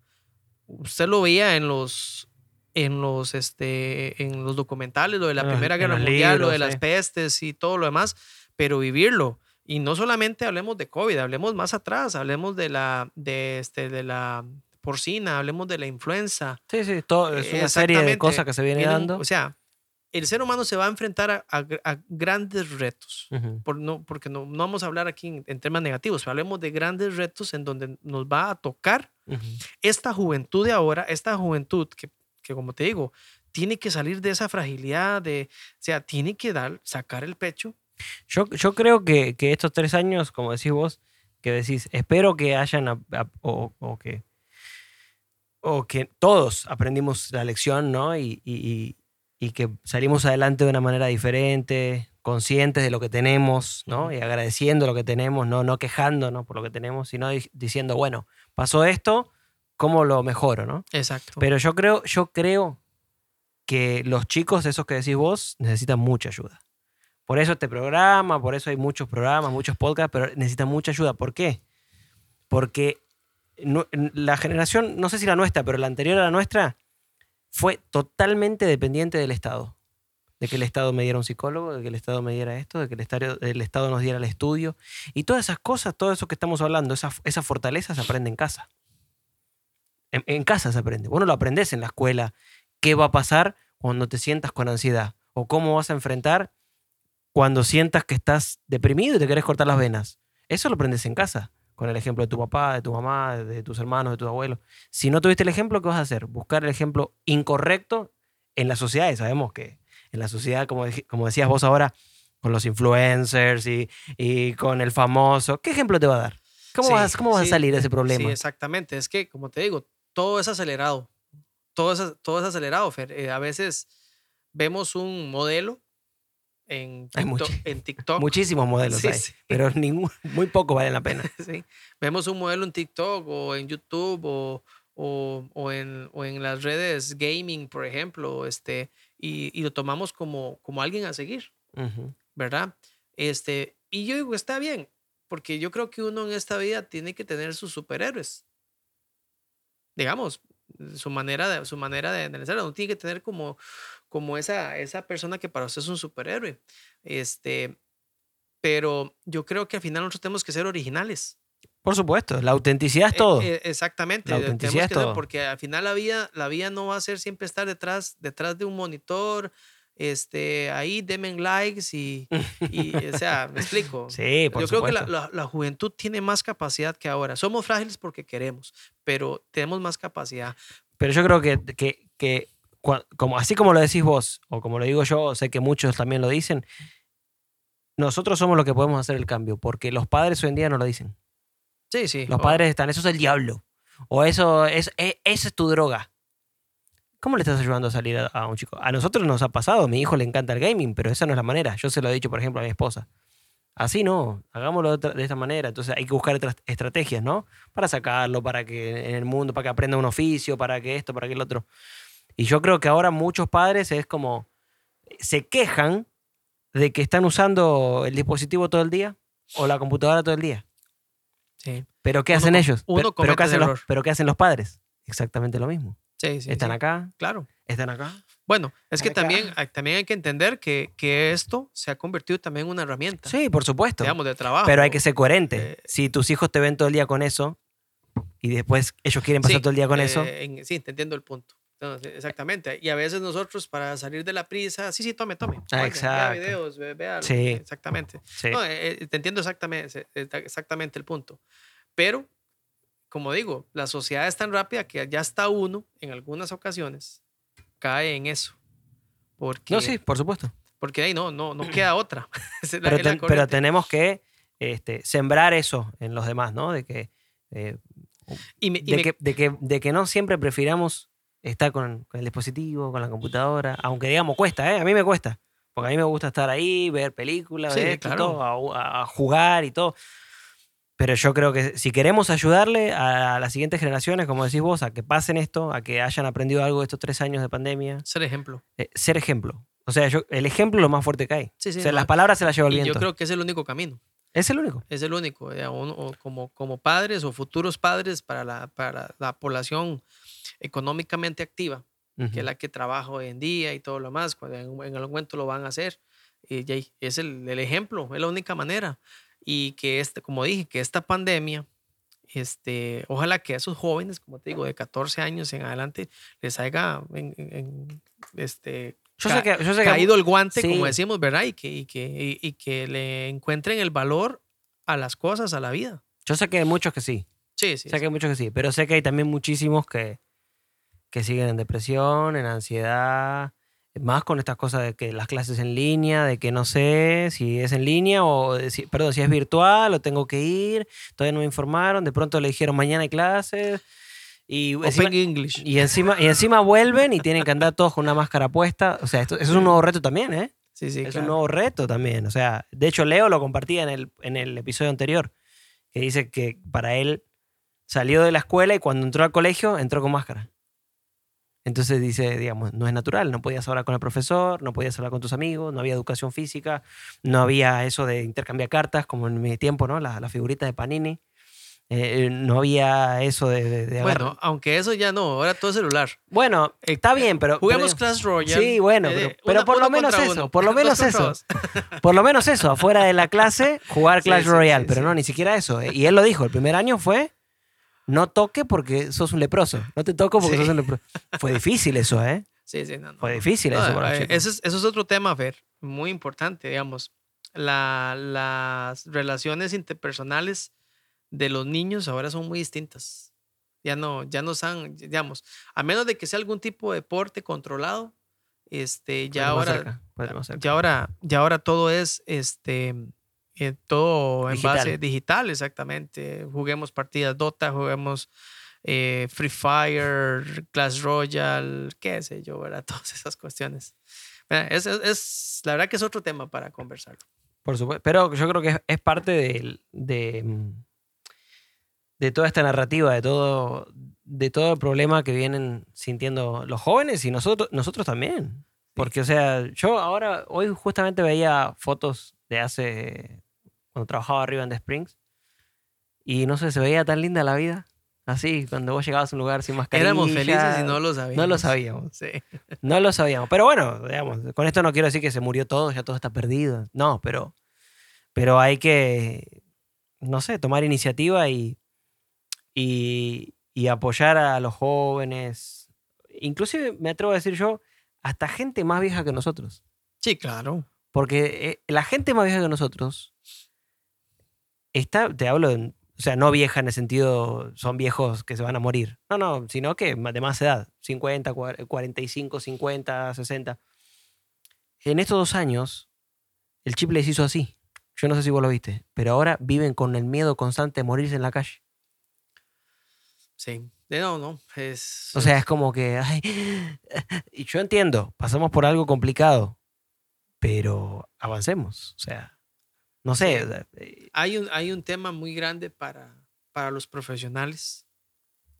Usted lo veía en los en los este en los documentales, lo de la los- Primera Guerra Mundial, lo de las pestes y todo lo demás, pero vivirlo y no solamente hablemos de COVID, hablemos más atrás, hablemos de la de este de la porcina, hablemos de la influenza, Sí, sí, todo, es una serie de cosas que se viene dando. O sea, el ser humano se va a enfrentar a, a gr- a grandes retos. Por no, porque no, no vamos a hablar aquí en, en temas negativos, hablemos de grandes retos en donde nos va a tocar esta juventud de ahora, esta juventud que, que como te digo, tiene que salir de esa fragilidad, de, o sea, tiene que dar, sacar el pecho. Yo, yo creo que, que estos tres años, como decís vos, que decís, espero que hayan, o, o que, o que todos aprendimos la lección, ¿no? Y, y- y- que salimos adelante de una manera diferente, conscientes de lo que tenemos, ¿no? Y agradeciendo lo que tenemos, no, no quejándonos por lo que tenemos, sino di- diciendo, bueno, pasó esto, ¿cómo lo mejoro, ¿no? Exacto. Pero yo creo, yo creo que los chicos, esos que decís vos, necesitan mucha ayuda. Por eso este programa, por eso hay muchos programas, muchos podcasts, pero necesitan mucha ayuda. ¿Por qué? Porque no- la generación, no sé si la nuestra, pero la anterior a la nuestra, fue totalmente dependiente del Estado. De que el Estado me diera un psicólogo, de que el Estado me diera esto, de que el Estado, el Estado nos diera el estudio. Y todas esas cosas, todo eso que estamos hablando, esa, esa fortaleza se aprende en casa. En, en casa se aprende. Vos no lo aprendes en la escuela. ¿Qué va a pasar cuando te sientas con ansiedad? ¿O cómo vas a enfrentar cuando sientas que estás deprimido y te querés cortar las venas? Eso lo aprendes en casa, con el ejemplo de tu papá, de tu mamá, de tus hermanos, de tus abuelos. Si no tuviste el ejemplo, ¿qué vas a hacer? Buscar el ejemplo incorrecto en la sociedad. Y sabemos que en la sociedad, como, como decías vos ahora, con los influencers y, y con el famoso, ¿qué ejemplo te va a dar? ¿Cómo, Sí, vas, cómo vas sí, a salir de ese Sí, problema? exactamente. Es que, como te digo, todo es acelerado. Todo es, todo es acelerado, Fer. Eh, a veces vemos un modelo en TikTok. en TikTok. Muchísimos modelos Sí, hay, sí. pero ningún, muy pocos valen la pena. Sí. Vemos un modelo en TikTok o en YouTube o, o, o en, o en las redes gaming, por ejemplo, este, y, y lo tomamos como, como alguien a seguir, Ujú. ¿verdad? Este, y yo digo, está bien, porque yo creo que uno en esta vida tiene que tener sus superhéroes. Digamos, su manera de, su manera de analizar, uno tiene que tener como, como esa, esa persona que para usted es un superhéroe. Este, pero yo creo que al final nosotros tenemos que ser originales. Por supuesto, la autenticidad es Eh, todo. eh, exactamente. La autenticidad es todo. porque al final la vida, la vida no va a ser siempre estar detrás, detrás de un monitor, este, ahí denme likes y, y, o sea, me explico. sí, por Yo creo que la, la- la juventud tiene más capacidad que ahora. Somos frágiles porque queremos, pero tenemos más capacidad. Pero yo creo que, que, como, así como lo decís vos, o como lo digo yo, sé que muchos también lo dicen, nosotros somos los que podemos hacer el cambio, porque los padres hoy en día no lo dicen. Sí, sí. Los o- padres están, eso es el diablo. O eso es, e- esa es tu droga. ¿Cómo le estás ayudando a salir a, a un chico? A nosotros nos ha pasado, a mi hijo le encanta el gaming, pero esa no es la manera. Yo se lo he dicho, por ejemplo, a mi esposa. Así no, hagámoslo de esta manera. Entonces hay que buscar otras estrategias, ¿no? Para sacarlo, para que en el mundo, para que aprenda un oficio, para que esto, para que el otro. Y yo creo que ahora muchos padres es como, se quejan de que están usando el dispositivo todo el día o la computadora todo el día. Sí, ¿Pero qué Uno hacen ellos? uno pero, ¿qué hacen los, pero ¿qué hacen los padres? Exactamente lo mismo. sí, sí. están acá, Claro. están acá. Bueno, es que Acá. también, hay- también hay que entender que, que esto se ha convertido también en una herramienta, Sí, por supuesto. digamos, de trabajo. Pero hay que ser coherente. Eh, si tus hijos te ven todo el día con eso, y después ellos quieren pasar todo el día con eh, eso. en- sí, te entiendo el punto. Sí, exactamente. Y a veces nosotros, para salir de la prisa, sí, sí, tome, tome. Ah, exacto. Vea videos, ve- vea. Sí. Exactamente. Sí. No, eh, eh, te entiendo exactamente, eh, exactamente el punto. Pero, como digo, la sociedad es tan rápida que ya está uno, en algunas ocasiones, cae en eso. Porque, no, sí, por supuesto. porque ahí no, no, no queda otra. Pero, ten- pero tenemos que este, sembrar eso en los demás, ¿no? De que, eh, Y me- y de, me- que, de, que, de que no siempre prefiramos estar con, con el dispositivo, con la computadora, aunque digamos cuesta, ¿eh? A mí me cuesta, porque a mí me gusta estar ahí, ver películas, Sí, ver claro. todo, a, a jugar y todo. Pero yo creo que si queremos ayudarle a las siguientes generaciones, como decís vos, a que pasen esto, a que hayan aprendido algo de estos tres años de pandemia, ser ejemplo. eh, ser ejemplo. O sea, yo, el ejemplo es lo más fuerte que hay. Sí, sí, o sea, no, las palabras se las lleva el viento. yo creo que es el único camino. Es el único. Es el único. eh, uno- como, como padres o futuros padres para la, para la población económicamente activa, que Ujú. es la que trabaja hoy en día y todo lo más, cuando en, algún momento lo van a hacer. Y ya ahí es el, el ejemplo, es la única manera. Y que, este, como dije, que esta pandemia, este, ojalá que a esos jóvenes, como te digo, de 14 años en adelante, les haya en- en- este, Yo sé que, yo sé que caído el guante, Sí. como decimos, ¿verdad? Y que, y, que, y, y que le encuentren el valor a las cosas, a la vida. Yo sé que hay muchos que sí. Sí, sí. sé sí. que hay muchos que sí. Pero sé que hay también muchísimos que, que siguen en depresión, en ansiedad. Más con estas cosas de que las clases en línea, de que no sé si es en línea o, de si, perdón, si es virtual o tengo que ir. Todavía no me informaron. De pronto le dijeron mañana hay clases. Y Open encima, English. y, encima, y encima vuelven y tienen que andar todos con una máscara puesta. O sea, esto, eso es un nuevo reto también, ¿eh? Sí, sí, es claro. un nuevo reto también. O sea, de hecho, Leo lo compartía en el, en el episodio anterior, que dice que para él salió de la escuela y cuando entró al colegio entró con máscara. Entonces dice, digamos, no es natural, no podías hablar con el profesor, no podías hablar con tus amigos, no había educación física, no había eso de intercambiar cartas como en mi tiempo, ¿no? La, la figurita de Panini. Eh, no había eso de, de, de agarrar- Bueno, aunque eso ya no, ahora todo celular. Bueno, está bien, pero... Juguemos pero- Clash Royale. Sí, bueno, eh, pero, por lo menos eso, uno, por lo menos eso. Por lo menos eso, afuera de la clase, jugar Clash sí, Royale, sí, pero no, ni siquiera eso. eh. Y él lo dijo, el primer año fue, no toque porque sos un leproso, no te toco porque Sí. sos un leproso. Fue difícil eso, ¿eh? Sí, sí, no, no. Fue difícil No, eso para eh, eso, es, eso es otro tema, Fer, muy importante, digamos. La- las relaciones interpersonales de los niños ahora son muy distintas. Ya no, ya no son, digamos, a menos de que sea algún tipo de deporte controlado, este, ya ahora, cerca. ya ahora, ya ahora todo es, este, eh, todo en Digital. base digital, exactamente. Juguemos partidas Dota, juguemos eh, Free Fire, Clash Royale, qué sé yo, ¿verdad? Todas esas cuestiones. Mira, Es, es- es- la verdad que es otro tema para conversarlo. Por supuesto. Pero yo creo que es, es parte de, mm, de toda esta narrativa, de todo, de todo el problema que vienen sintiendo los jóvenes y nosotros, nosotros también. Porque, o sea, yo ahora, hoy justamente veía fotos de hace, cuando trabajaba arriba en The Springs, y no sé, se veía tan linda la vida. Así, cuando vos llegabas a un lugar sin mascarilla. Éramos felices y no lo sabíamos. No lo sabíamos. Sí. No lo sabíamos. Pero bueno, digamos, con esto no quiero decir que se murió todo, ya todo está perdido. No, pero, pero hay que, no sé, tomar iniciativa y, y, y apoyar a los jóvenes. Inclusive, me atrevo a decir yo, hasta gente más vieja que nosotros. Sí, claro. Porque eh, la gente más vieja que nosotros está, te hablo, o sea, no vieja en el sentido, son viejos que se van a morir. No, no, sino que de más edad, 50, cua- 45, 50, 60. En estos dos años, el chip les hizo así. Yo no sé si vos lo viste, pero ahora viven con el miedo constante de morirse en la calle. Sí. No, no. Es, O sea, es como que, ay, y yo entiendo, pasamos por algo complicado, pero avancemos. O sea, no sé, o sea, eh, hay un, hay un tema muy grande para, para los profesionales.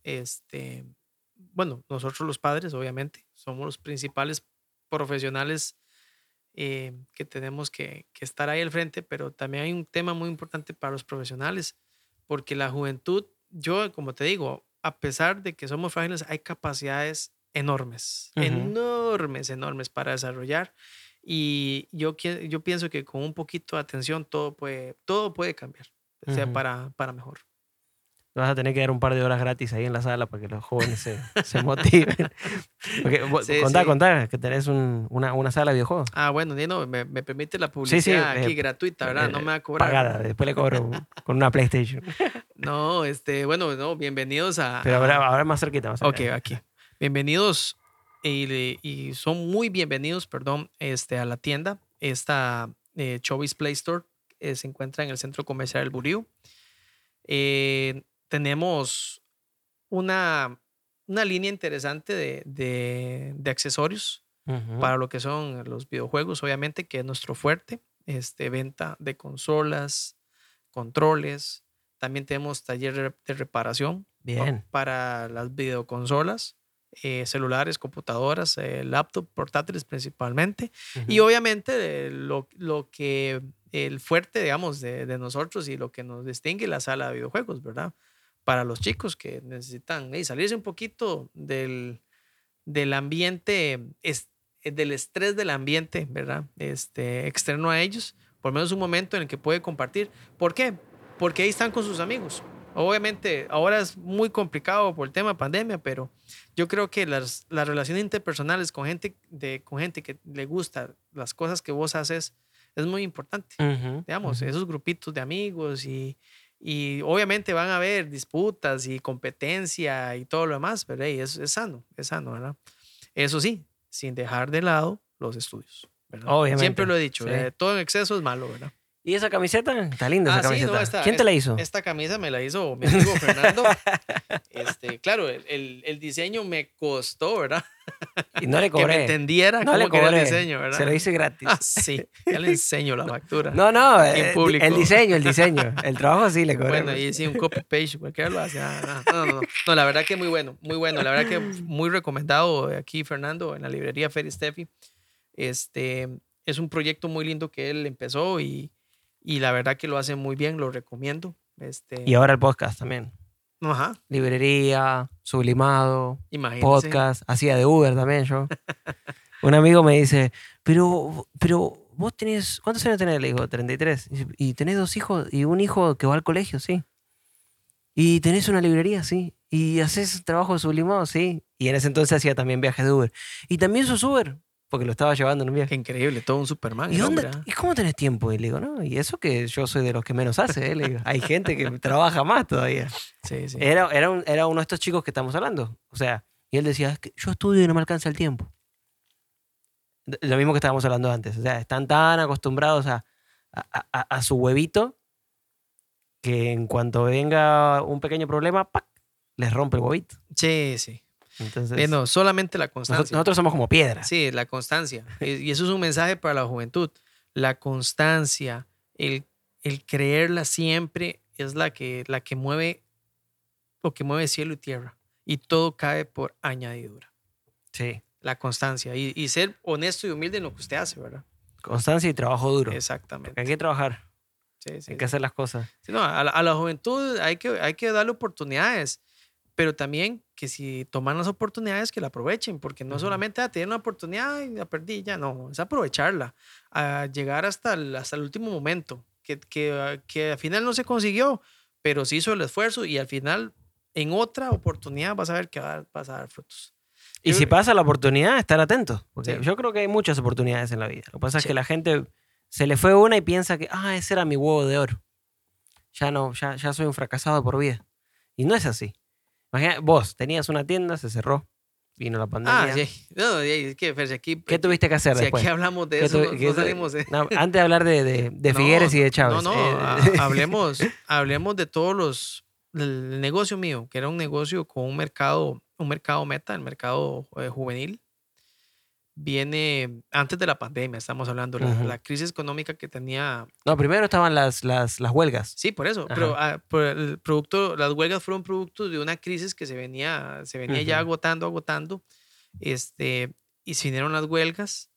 Este, bueno, nosotros los padres, obviamente, somos los principales profesionales eh, que tenemos que, que estar ahí al frente, pero también hay un tema muy importante para los profesionales, porque la juventud, yo, como te digo, a pesar de que somos frágiles, hay capacidades enormes, enormes, enormes para desarrollar. Y yo, yo pienso que con un poquito de atención todo puede, todo puede cambiar, o sea, Ujú. para, para mejor. vas a tener que dar un par de horas gratis ahí en la sala para que los jóvenes se, se motiven. Porque, Sí, contá, sí. contá, que tenés un- una, una sala de videojuegos. Ah, bueno, Nino, me, me permite la publicidad sí, aquí eh, gratuita, ¿verdad? No me va a cobrar. Pagada, después le cobro con una PlayStation. No, este, bueno, no, bienvenidos a. Pero ahora, ahora más cerquita. Más Ok, cerca. aquí. Bienvenidos y, y son muy bienvenidos, perdón, este, a la tienda. Esta eh, Chovis Play Store eh, se encuentra en el centro comercial del Burío. Eh, tenemos una, una línea interesante de, de- de accesorios Ujú. para lo que son los videojuegos, obviamente, que es nuestro fuerte. Este, venta de consolas, controles. También tenemos taller de- reparación pa- Bien. para las videoconsolas, eh, celulares, computadoras, eh, laptop, portátiles principalmente. Y obviamente eh, lo, lo que el fuerte, digamos, de, de nosotros y lo que nos distingue la sala de videojuegos, ¿verdad? Para los chicos que necesitan salirse un poquito del, del ambiente, es- eh, del estrés del ambiente, ¿verdad? Este, externo a ellos, por menos un momento en el que puede compartir. ¿Por qué? Porque ahí están con sus amigos. Obviamente, ahora es muy complicado por el tema de pandemia, pero yo creo que las, las relaciones interpersonales con gente, de, con gente que le gusta las cosas que vos haces es muy importante. Ujú, Digamos, ujú. esos grupitos de amigos y, y obviamente van a haber disputas y competencia y todo lo demás, pero hey, es, es sano, es sano, ¿verdad? Eso sí, sin dejar de lado los estudios. ¿verdad? Obviamente, Siempre lo he dicho, sí. eh, todo en exceso es malo, ¿verdad? ¿Y esa camiseta? Está linda esa Ah, sí, no, camiseta. esta- ¿Quién te la hizo? Esta camisa me la hizo mi amigo Fernando. este, claro, el, el- diseño me costó, ¿verdad? y no le Que me cobré. entendiera No le cómo quería cobré. el diseño, ¿verdad? Se lo hice gratis. Ah, sí, ya le enseño la factura. No, no, en eh, público. el diseño, el diseño. El trabajo sí le cobré. Bueno, pues. y sí, un copy page, cualquiera lo hace. ah, No, no, no, no, la verdad que muy bueno, muy bueno. La verdad que muy recomendado aquí, Fernando, en la librería Ferry Steffi. Este, es un proyecto muy lindo que él empezó y, y la verdad que lo hace muy bien, lo recomiendo. Este, Y ahora el podcast también. ajá, Librería, sublimado, imagínense. podcast, hacía de Uber también yo. Un amigo me dice, pero, pero vos tenés, ¿cuántos años tenés? Le digo, 33. Y tenés dos hijos y un hijo que va al colegio, sí. Y tenés una librería, sí. Y haces trabajo de sublimado, sí. Y en ese entonces hacía también viajes de Uber. Y también sos Uber, porque lo estaba llevando en un viaje. Qué increíble, todo un Superman. ¿Y, dónde-. ¿Y cómo tenés tiempo? Y le digo, no, y eso que yo soy de los que menos hace, ¿eh? Le digo, hay gente que trabaja más todavía. Sí, sí. Era, era, un- era uno de estos chicos que estamos hablando. O sea, y él decía, es que yo estudio y no me alcanza el tiempo. Lo mismo que estábamos hablando antes. O sea, están tan acostumbrados a, a, a- a su huevito que en cuanto venga un pequeño problema, ¡pac! les rompe el huevito. Sí, sí. Entonces, Bueno, solamente la constancia. nosotros somos como piedras. Sí, la constancia. Y eso es un mensaje para la juventud. La constancia, el, el creerla siempre es la que, la que mueve lo que mueve cielo y tierra. Y todo cae por añadidura. Sí. La constancia. Y, y ser honesto y humilde en lo que usted hace, ¿verdad? Constancia y trabajo duro. Exactamente. Hay que trabajar, Sí, sí, hay que hacer las cosas. Sí, no, a, la, a la juventud hay que, hay que darle oportunidades, pero también que si toman las oportunidades, que la aprovechen, porque no Ujú. solamente ah, tener una oportunidad y la perdí, ya no, es aprovecharla, a llegar hasta el, hasta el último momento, que, que, ah, que al final no se consiguió, pero se hizo el esfuerzo y al final en otra oportunidad vas a ver que va, vas a dar frutos. Y Yo si pasa la oportunidad, estar atentos. Porque Sí. yo creo que hay muchas oportunidades en la vida. Lo que pasa es que la gente se le fue una y piensa que, ah, ese era mi huevo de oro. Ya no, ya, ya soy un fracasado por vida. Y no es así. Imagina, vos tenías una tienda, se cerró, vino la pandemia. Ah, sí. No, es que Fer, si aquí, ¿Qué tuviste que hacer si después? aquí hablamos de ¿Qué eso, no, salimos. No, antes de hablar de, de, de Figueres y de Chávez. No, no, eh, ha- hablemos, hablemos de todos los. El negocio mío, que era un negocio con un mercado, un mercado meta, el mercado eh, juvenil, viene antes de la pandemia, estamos hablando, la, la crisis económica que tenía. no, primero estaban las, las, las huelgas. Sí, por eso, pero ah, por el producto, las huelgas fueron producto de una crisis que se venía, se venía ya agotando, agotando, este, y se vinieron las huelgas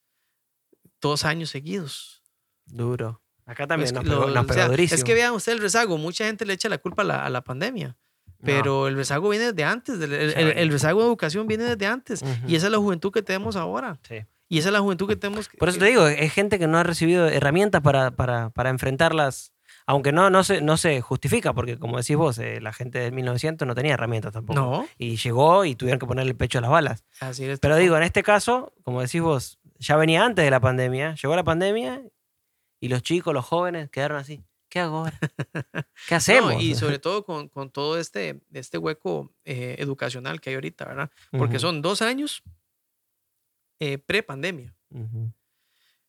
dos años seguidos. Duro. Acá también Es nos que pegó, lo- nos o pegó sea, durísimo. Es que vean usted el rezago. Mucha gente le echa la culpa a la, a la pandemia. No. Pero el rezago viene desde antes. El, el- Sí. el- el rezago de educación viene desde antes. Y esa es la juventud que tenemos ahora. Sí. Y esa es la juventud que tenemos. que- Por eso te digo, es gente que no ha recibido herramientas para, para, para enfrentar las Aunque no, no, se, no se justifica, porque como decís vos, eh, la gente del 1900 no tenía herramientas tampoco. No, Y llegó y tuvieron que ponerle el pecho a las balas. así es. Pero digo, en este caso, como decís vos, ya venía antes de la pandemia, llegó la pandemia y los chicos, los jóvenes quedaron así. ¿Qué hago ahora? ¿Qué No, hacemos? y sobre todo con, con todo este, este hueco eh, educacional que hay ahorita, ¿verdad? Porque son dos años eh, pre-pandemia.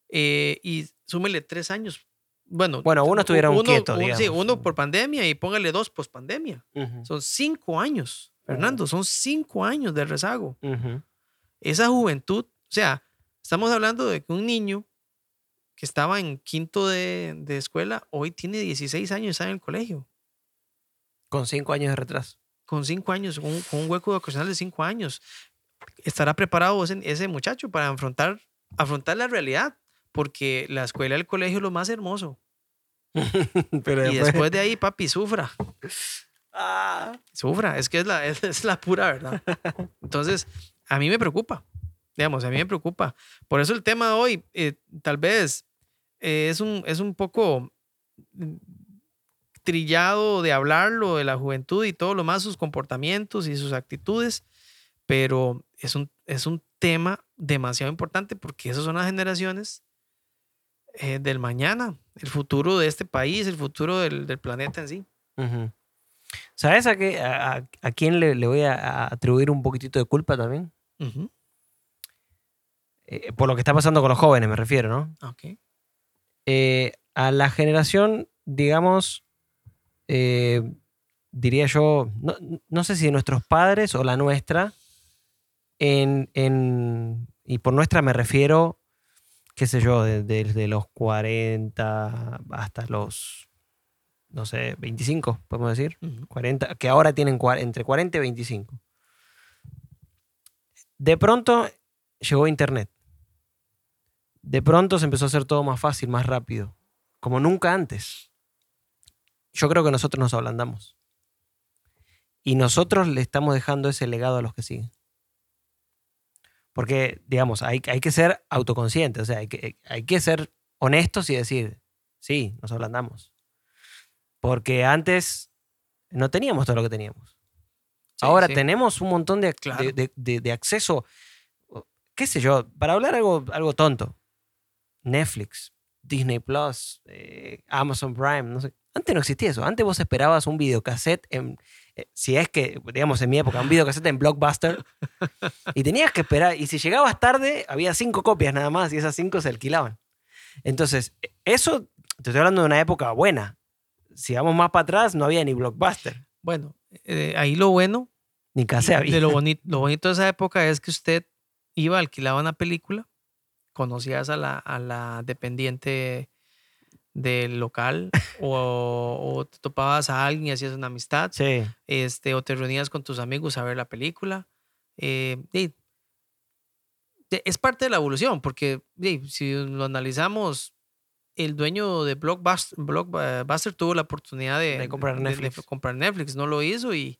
eh, y súmele tres años. Bueno, Bueno, uno u- estuvieron uno, quietos, un- Sí, uno por pandemia y póngale dos post pandemia. Son cinco años, Fernando, son cinco años de rezago. Esa juventud, o sea, estamos hablando de que un niño que estaba en quinto de, de escuela, hoy tiene 16 años y está en el colegio. Con cinco años de retraso. Con cinco años, con, un- con un hueco educacional de cinco años. ¿Estará preparado ese, ese muchacho para afrontar, afrontar la realidad? Porque la escuela el colegio es lo más hermoso. Pero Y después de ahí, papi, sufra. Ah. Sufra, es que es la, es, es la pura verdad. Entonces, a mí me preocupa. Digamos, a mí me preocupa. Por eso el tema de hoy, eh, tal vez, eh, es, un, es un poco mm, trillado de hablarlo de la juventud y todo lo más, sus comportamientos y sus actitudes, pero es un, es un tema demasiado importante porque esas son las generaciones eh, del mañana, el futuro de este país, el futuro del, del planeta en sí. ¿Sabes a, qué, a, a- a quién le, le voy a, a atribuir un poquitito de culpa también? Eh, por lo que está pasando con los jóvenes, me refiero, ¿no? Ok. Eh, a la generación, digamos, eh, diría yo, no, no sé si de nuestros padres o la nuestra, en, en- y por nuestra me refiero, qué sé yo, de- desde los 40 hasta los, no sé, 25, podemos decir. 40, que ahora tienen entre 40 y 25. De pronto llegó Internet. De pronto se empezó a hacer todo más fácil, más rápido, como nunca antes. Yo creo que nosotros nos ablandamos. Y nosotros le estamos dejando ese legado a los que siguen. Porque, digamos, hay, hay que ser autoconscientes, o sea, hay que, hay que ser honestos y decir, sí, nos ablandamos. Porque antes no teníamos todo lo que teníamos. Sí, Ahora sí. tenemos un montón de, Claro. de, de- de- de acceso, qué sé yo, para hablar algo, algo tonto. Netflix, Disney Plus, eh, Amazon Prime, no sé. Antes no existía eso. Antes vos esperabas un videocassette en, eh, si es que, digamos, en mi época, un videocassette en Blockbuster, y tenías que esperar. Y si llegabas tarde, había cinco copias nada más, y esas cinco se alquilaban. Entonces, e- eso, te estoy hablando de una época buena. Si vamos más para atrás, no había ni Blockbuster, Bueno, eh, ahí lo bueno, ni cassette había. de lo bonito, lo bonito de esa época es que usted iba, alquilaba una película, conocías a la, a la dependiente del local o, o te topabas a alguien y hacías una amistad, Sí. este, o te reunías con tus amigos a ver la película. eh, y de- es parte de la evolución, porque si lo analizamos, el dueño de Blockbuster, Blockbuster tuvo la oportunidad de, De comprar Netflix. comprar Netflix, no lo hizo y,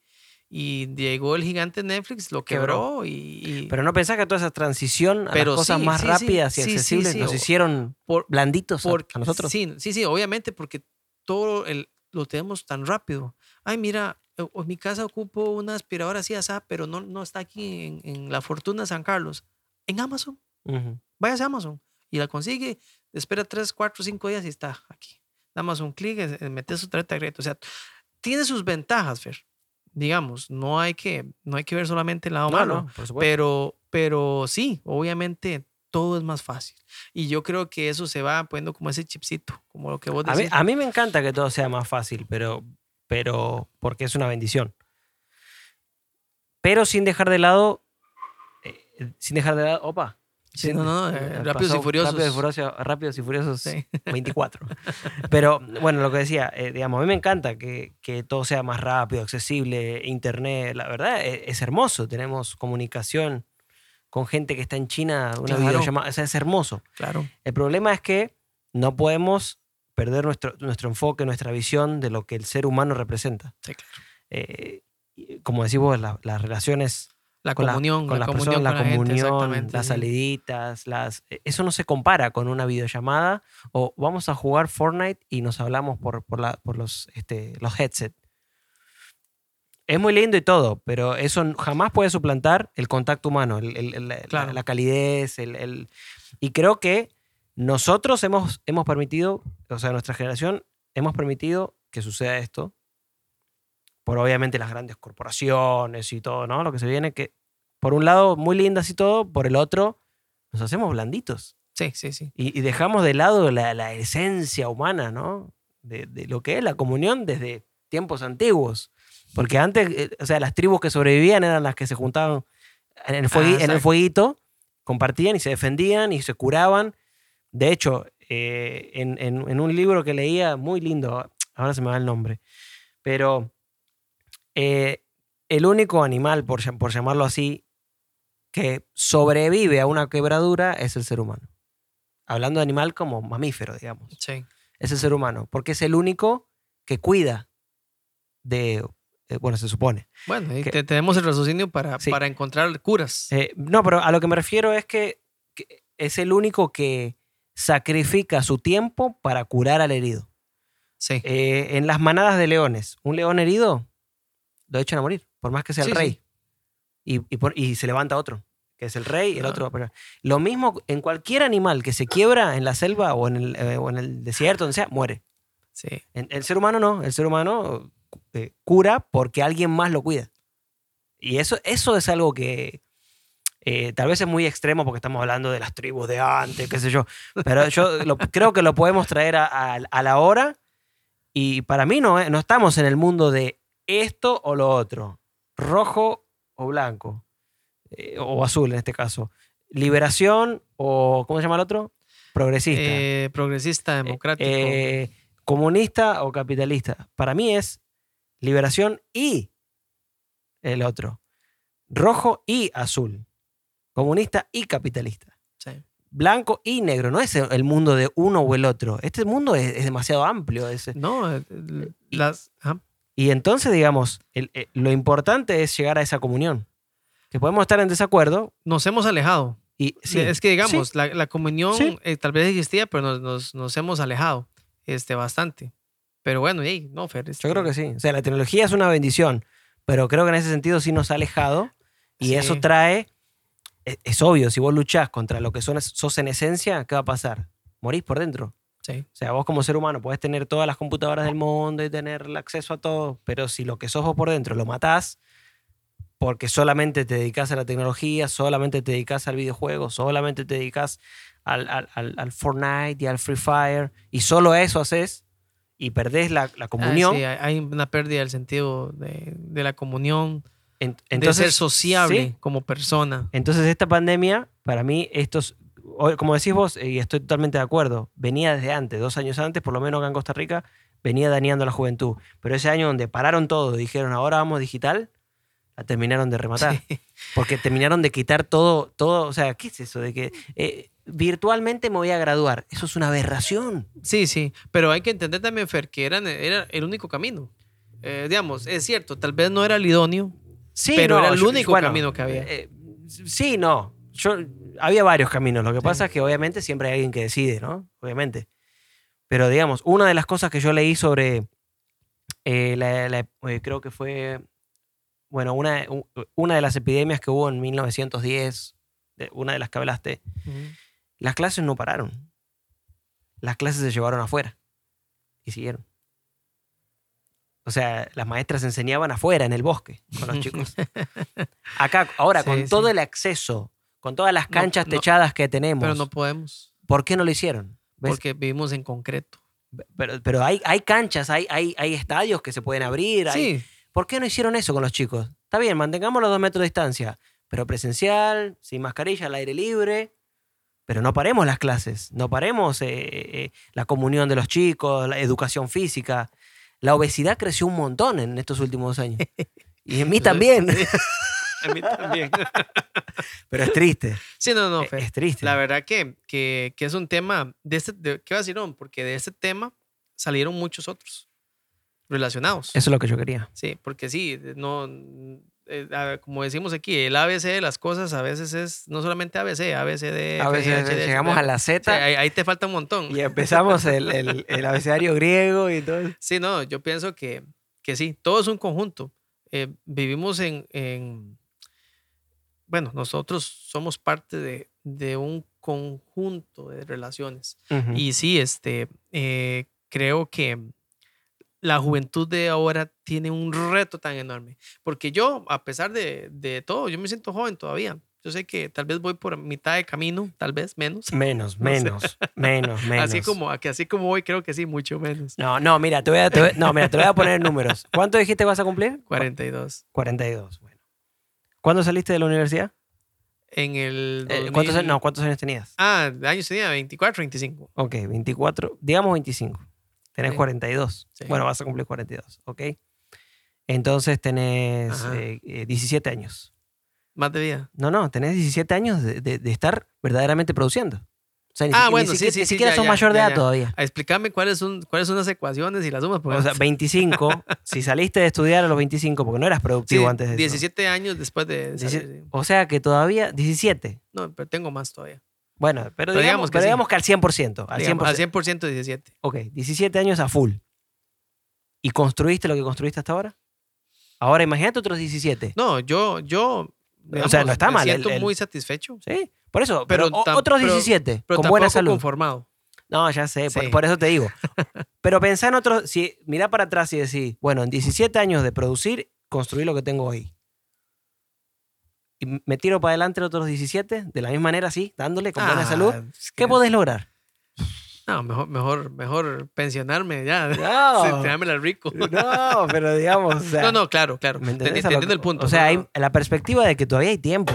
y llegó el gigante Netflix, lo Quebró. quebró, y, y Pero no pensás que toda esa transición a Pero las cosas sí, más sí, rápidas y sí, accesibles nos hicieron por, blanditos a- porque- a, nosotros. Sí, sí, sí, obviamente porque todo el, lo tenemos tan rápido. Ay, mira, en mi casa ocupo una aspiradora así, así, pero no, no está aquí en, en la Fortuna San Carlos. En Amazon, Ujú. váyase a Amazon y la consigue, espera 3, 4, 5 días y está aquí. Nada más un clic, eh, eh, mete su tarjeta de crédito. O sea, tiene sus ventajas, Fer. Digamos, no hay que, no hay que ver solamente el lado No, malo. no. Pero, pero sí, obviamente todo es más fácil. Y yo creo que eso se va poniendo como ese chipcito, como lo que vos a, mí, decís. a mí me encanta que todo sea más fácil, pero, pero porque es una bendición. Pero sin dejar de lado, eh, sin dejar de lado, opa. Sí, no, no, no, Eh, eh, Rápidos y pasó Furiosos. Rápidos y Furiosos, Rápidos y Furiosos Sí. 24. Pero bueno, lo que decía, eh, digamos, a mí me encanta que, que todo sea más rápido, accesible, internet. La verdad, es, hermoso. Tenemos comunicación con gente que está en China, una Claro. videollamada. O sea, es hermoso. Claro. El problema es que no podemos perder nuestro, nuestro enfoque, nuestra visión de lo que el ser humano representa. Sí, claro. Eh, como decís vos, la- las relaciones La con comunión, con la comunión personas, con la gente, comunión, exactamente, las sí. saliditas, las... e, Eso no se compara con una videollamada o vamos a jugar Fortnite y nos hablamos por, por, la- por los, este, los headsets. Es muy lindo y todo, pero eso jamás puede suplantar el contacto humano, el- el- el- la- Claro. la, calidez. el- el- Y creo que nosotros hemos, hemos permitido, o sea, nuestra generación, hemos permitido que suceda esto, por obviamente las grandes corporaciones y todo, ¿no? Lo que se viene, que por un lado muy lindas y todo, por el otro nos hacemos blanditos Sí, sí, sí. y, y dejamos de lado la, la esencia humana, ¿no? De, de lo que es la comunión desde tiempos antiguos. Porque antes, eh, o sea, las tribus que sobrevivían eran las que se juntaban en el, fuegui- en el fueguito, compartían y se defendían y se curaban. De hecho, eh, en, en- en un libro que leía, muy lindo, ahora se me va el nombre, pero eh, el único animal, por, por llamarlo así, que sobrevive a una quebradura es el ser humano. Hablando de animal como mamífero, digamos. Sí. Es el ser humano, porque es el único que cuida de, eh, bueno, se supone. Bueno, y Que- te- tenemos el raciocinio para, Sí. para encontrar curas. Eh, no, pero a lo que me refiero es que, que es el único que sacrifica su tiempo para curar al herido. sí. Eh, en las manadas de leones, un león herido lo echan a morir, por más que sea el Sí, rey. sí. Y, y por- y se levanta otro, que es el rey, el otro. pero Lo mismo en cualquier animal que se quiebra en la selva o en el, eh, o en el desierto, donde sea, muere. sí. En- El ser humano no, el ser humano eh, cura porque alguien más lo cuida. Y eso, eso es algo que eh, tal vez es muy extremo porque estamos hablando de las tribus de antes, qué sé yo, pero yo lo- creo que lo podemos traer a, a- a la hora y para mí no, no estamos en el mundo de esto o lo otro, rojo o blanco, eh, o azul en este caso, liberación o, ¿cómo se llama el otro? Progresista. Eh, progresista, democrático. Eh, comunista o capitalista. Para mí es liberación y el otro. Rojo y azul. Comunista y capitalista. sí. Blanco y negro. No es el mundo de uno o el otro. Este mundo es, es demasiado amplio. es- No, las. ajá. Y entonces, digamos, el- eh, lo importante es llegar a esa comunión. Que podemos estar en desacuerdo Nos hemos alejado. y sí, es que, digamos, sí, la, la comunión Sí. eh, tal vez existía, pero nos, nos, nos hemos alejado este, bastante. Pero bueno, hey, no, Fer. este, Yo creo que sí. O sea, la tecnología es una bendición, pero creo que en ese sentido sí nos ha alejado y eso trae, es, es obvio, si vos luchás contra lo que son, sos en esencia, ¿qué va a pasar? Morís por dentro. Sí. O sea, vos como ser humano podés tener todas las computadoras del mundo y tener el acceso a todo, pero si lo que sos vos por dentro lo matás porque solamente te dedicas a la tecnología, solamente te dedicas al videojuego, solamente te dedicas al, al, al- al Fortnite y al Free Fire, y solo eso haces y perdés la, la Ah, comunión, sí, hay una pérdida del sentido de, de la comunión, en- de entonces ser sociable sí. como persona. Entonces esta pandemia, para mí, estos, como decís vos, y estoy totalmente de acuerdo, venía desde antes, dos años antes, por lo menos acá en Costa Rica, venía dañando a la juventud. Pero ese año donde pararon todo, dijeron, ahora vamos digital, la terminaron de rematar. Porque terminaron de quitar todo, todo, o sea, ¿qué es eso? De que eh, virtualmente me voy a graduar. Eso es una aberración. Sí, sí, pero hay que entender también, Fer, que eran, era el único camino. Eh, digamos, es cierto, tal vez no era el idóneo, Sí, Pero era el yo- único camino que había. eh, sí, no. Yo, había varios caminos. Lo que pasa es que obviamente siempre hay alguien que decide, ¿no? Obviamente. Pero digamos, una de las cosas que yo leí sobre, eh, la- la- eh, creo que fue, bueno, una, una de las epidemias que hubo en 1910, de- una de las que hablaste, las clases no pararon. Las clases se llevaron afuera y siguieron. O sea, las maestras enseñaban afuera, en el bosque, con los chicos. Acá, ahora, Sí, con sí. todo el acceso, con todas las canchas no, techadas que tenemos, pero no podemos, ¿por qué no lo hicieron? ¿Ves? porque vivimos en concreto. Pero, pero hay, hay canchas, hay, hay, hay estadios que se pueden abrir. hay- Sí, ¿Por qué no hicieron eso con los chicos? Está bien, mantengamos los dos metros de distancia, pero presencial, sin mascarilla, al aire libre. Pero no paremos las clases, no paremos eh, eh, la comunión de los chicos, la educación física. La obesidad creció un montón en estos últimos años. Y en mí también. A mí también. Pero es triste. Sí, no, no, es, Fer. es triste. La verdad que, que, que es un tema de este, de- ¿qué va a decir? No? Porque de este tema salieron muchos otros relacionados. Eso es lo que yo quería. Sí, porque sí, no, eh, como decimos aquí, el ABC de las cosas a veces es no solamente ABC, ABCD. A veces llegamos a la Z ahí, ahí te falta un montón. y empezamos el, el, el abecedario griego y todo. Sí, no, yo pienso que, que sí, todo es un conjunto. Eh, vivimos en, en- bueno, nosotros somos parte de, de un conjunto de relaciones. Ujú. Y sí, este, eh, creo que la juventud de ahora tiene un reto tan enorme. Porque yo, a pesar de, de todo, yo me siento joven todavía. Yo sé que tal vez voy por mitad de camino, tal vez menos. Menos, menos, menos, menos. Así como, así como voy, creo que sí, mucho menos. No, no, mira, te voy a, te voy- no, mira, te voy a poner números. ¿Cuánto dijiste vas a cumplir? 42. 42, bueno. ¿Cuándo saliste de la universidad? En el. Eh, ¿cuántos, 2000 no, ¿Cuántos años tenías? Ah, años tenía 24, 25. Ok, 24, digamos 25. Tenés Sí. 42. Sí. Bueno, vas a cumplir 42, ok. Entonces tenés eh, eh, 17 años. Más de vida. No, no, tenés 17 años de, de- de estar verdaderamente produciendo. O sea, ni, Ah, siquiera- bueno, ni sí, siquiera, sí, ni sí, siquiera ya, sos ya, mayor de edad todavía. A explicarme cuáles son, cuáles son las ecuaciones y las sumas. porque- O sea, 25, si saliste de estudiar a los 25, porque no eras productivo antes de eso. 17 años después de. salir. O sea que todavía 17. No, pero tengo más todavía. Bueno, pero, Pero digamos, digamos que pero digamos que al 100%. Al 100%. Digamos, Al 100% 17. Ok, 17 años a full. ¿Y construiste lo que construiste hasta ahora? Ahora imagínate otros 17. No, yo, yo. O sea, no está me mal, el- siento el- muy satisfecho. Sí, por eso. Pero, Pero o- tam- otros pero- 17 Pero con buena salud. conformado. No, ya sé, por, Sí. por eso te digo. Pero pensá en otros. Si, mirá para atrás y decís, bueno, en 17 años de producir, construí lo que tengo hoy. Y me tiro para adelante los otros 17, de la misma manera, así, dándole con buena Ah, salud. ¿Qué que- podés lograr? No, mejor, mejor, mejor pensionarme ya. No. Rico. No, pero digamos. o sea, No, no, claro, claro. ¿me Te- Entiendo el punto. O sea, hay la perspectiva de que todavía hay tiempo.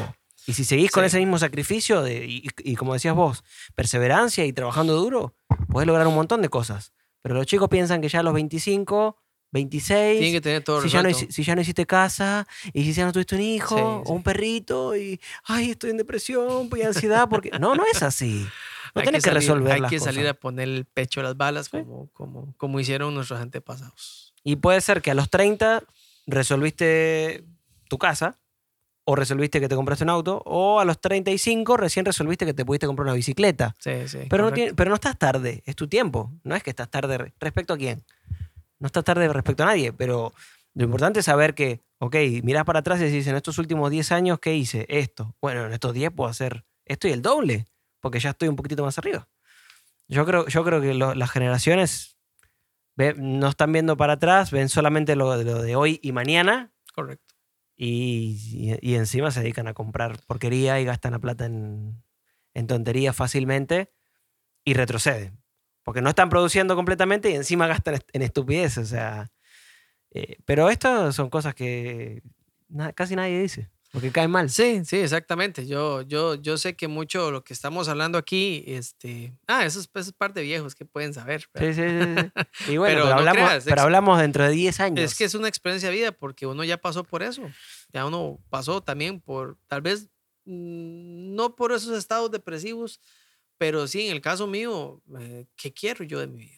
Y si seguís con Sí. ese mismo sacrificio de, y, y como decías vos, perseverancia y trabajando duro, podés lograr un montón de cosas. Pero los chicos piensan que ya a los 25, 26, Tienen que tener todo si ya, no, si ya no hiciste casa y si ya no tuviste un hijo Sí, o sí. un perrito y, ay, estoy en depresión y ansiedad porque... No, no es así. No Hay tenés que, salir- resolver Hay las que salir a cosas. poner el pecho a las balas como, como, como hicieron nuestros antepasados. Y puede ser que a los 30 resolviste tu casa, o resolviste que te compraste un auto, o a los 35 recién resolviste que te pudiste comprar una bicicleta. Sí, sí. Pero no, tiene- pero no estás tarde, es tu tiempo. No es que estás tarde re- respecto a quién. No estás tarde respecto a nadie, pero lo importante es saber que, ok, mirás para atrás y decís, en estos últimos 10 años, ¿qué hice? Esto. Bueno, en estos 10 puedo hacer esto y el doble, porque ya estoy un poquitito más arriba. Yo creo, yo creo que lo- las generaciones ve- no están viendo para atrás, ven solamente lo de hoy y mañana Correcto. Y, encima se dedican a comprar porquería y gastan la plata en, en tonterías fácilmente y retroceden. Porque no están produciendo completamente y encima gastan en estupideces. O sea, eh, pero estas son cosas que casi nadie dice, porque caen mal. Sí, sí, exactamente. Yo, yo, yo sé que mucho de lo que estamos hablando aquí, este, ah, eso es, eso es parte de viejos que pueden saber. Sí, sí, sí. Y bueno, Pero pero, no hablamos, creas, pero hablamos dentro de 10 años. Es que es una experiencia de vida porque uno ya pasó por eso. Ya uno pasó también por, tal vez, mm, no por esos estados depresivos, pero sí, en el caso mío, eh, ¿qué quiero yo de mi vida?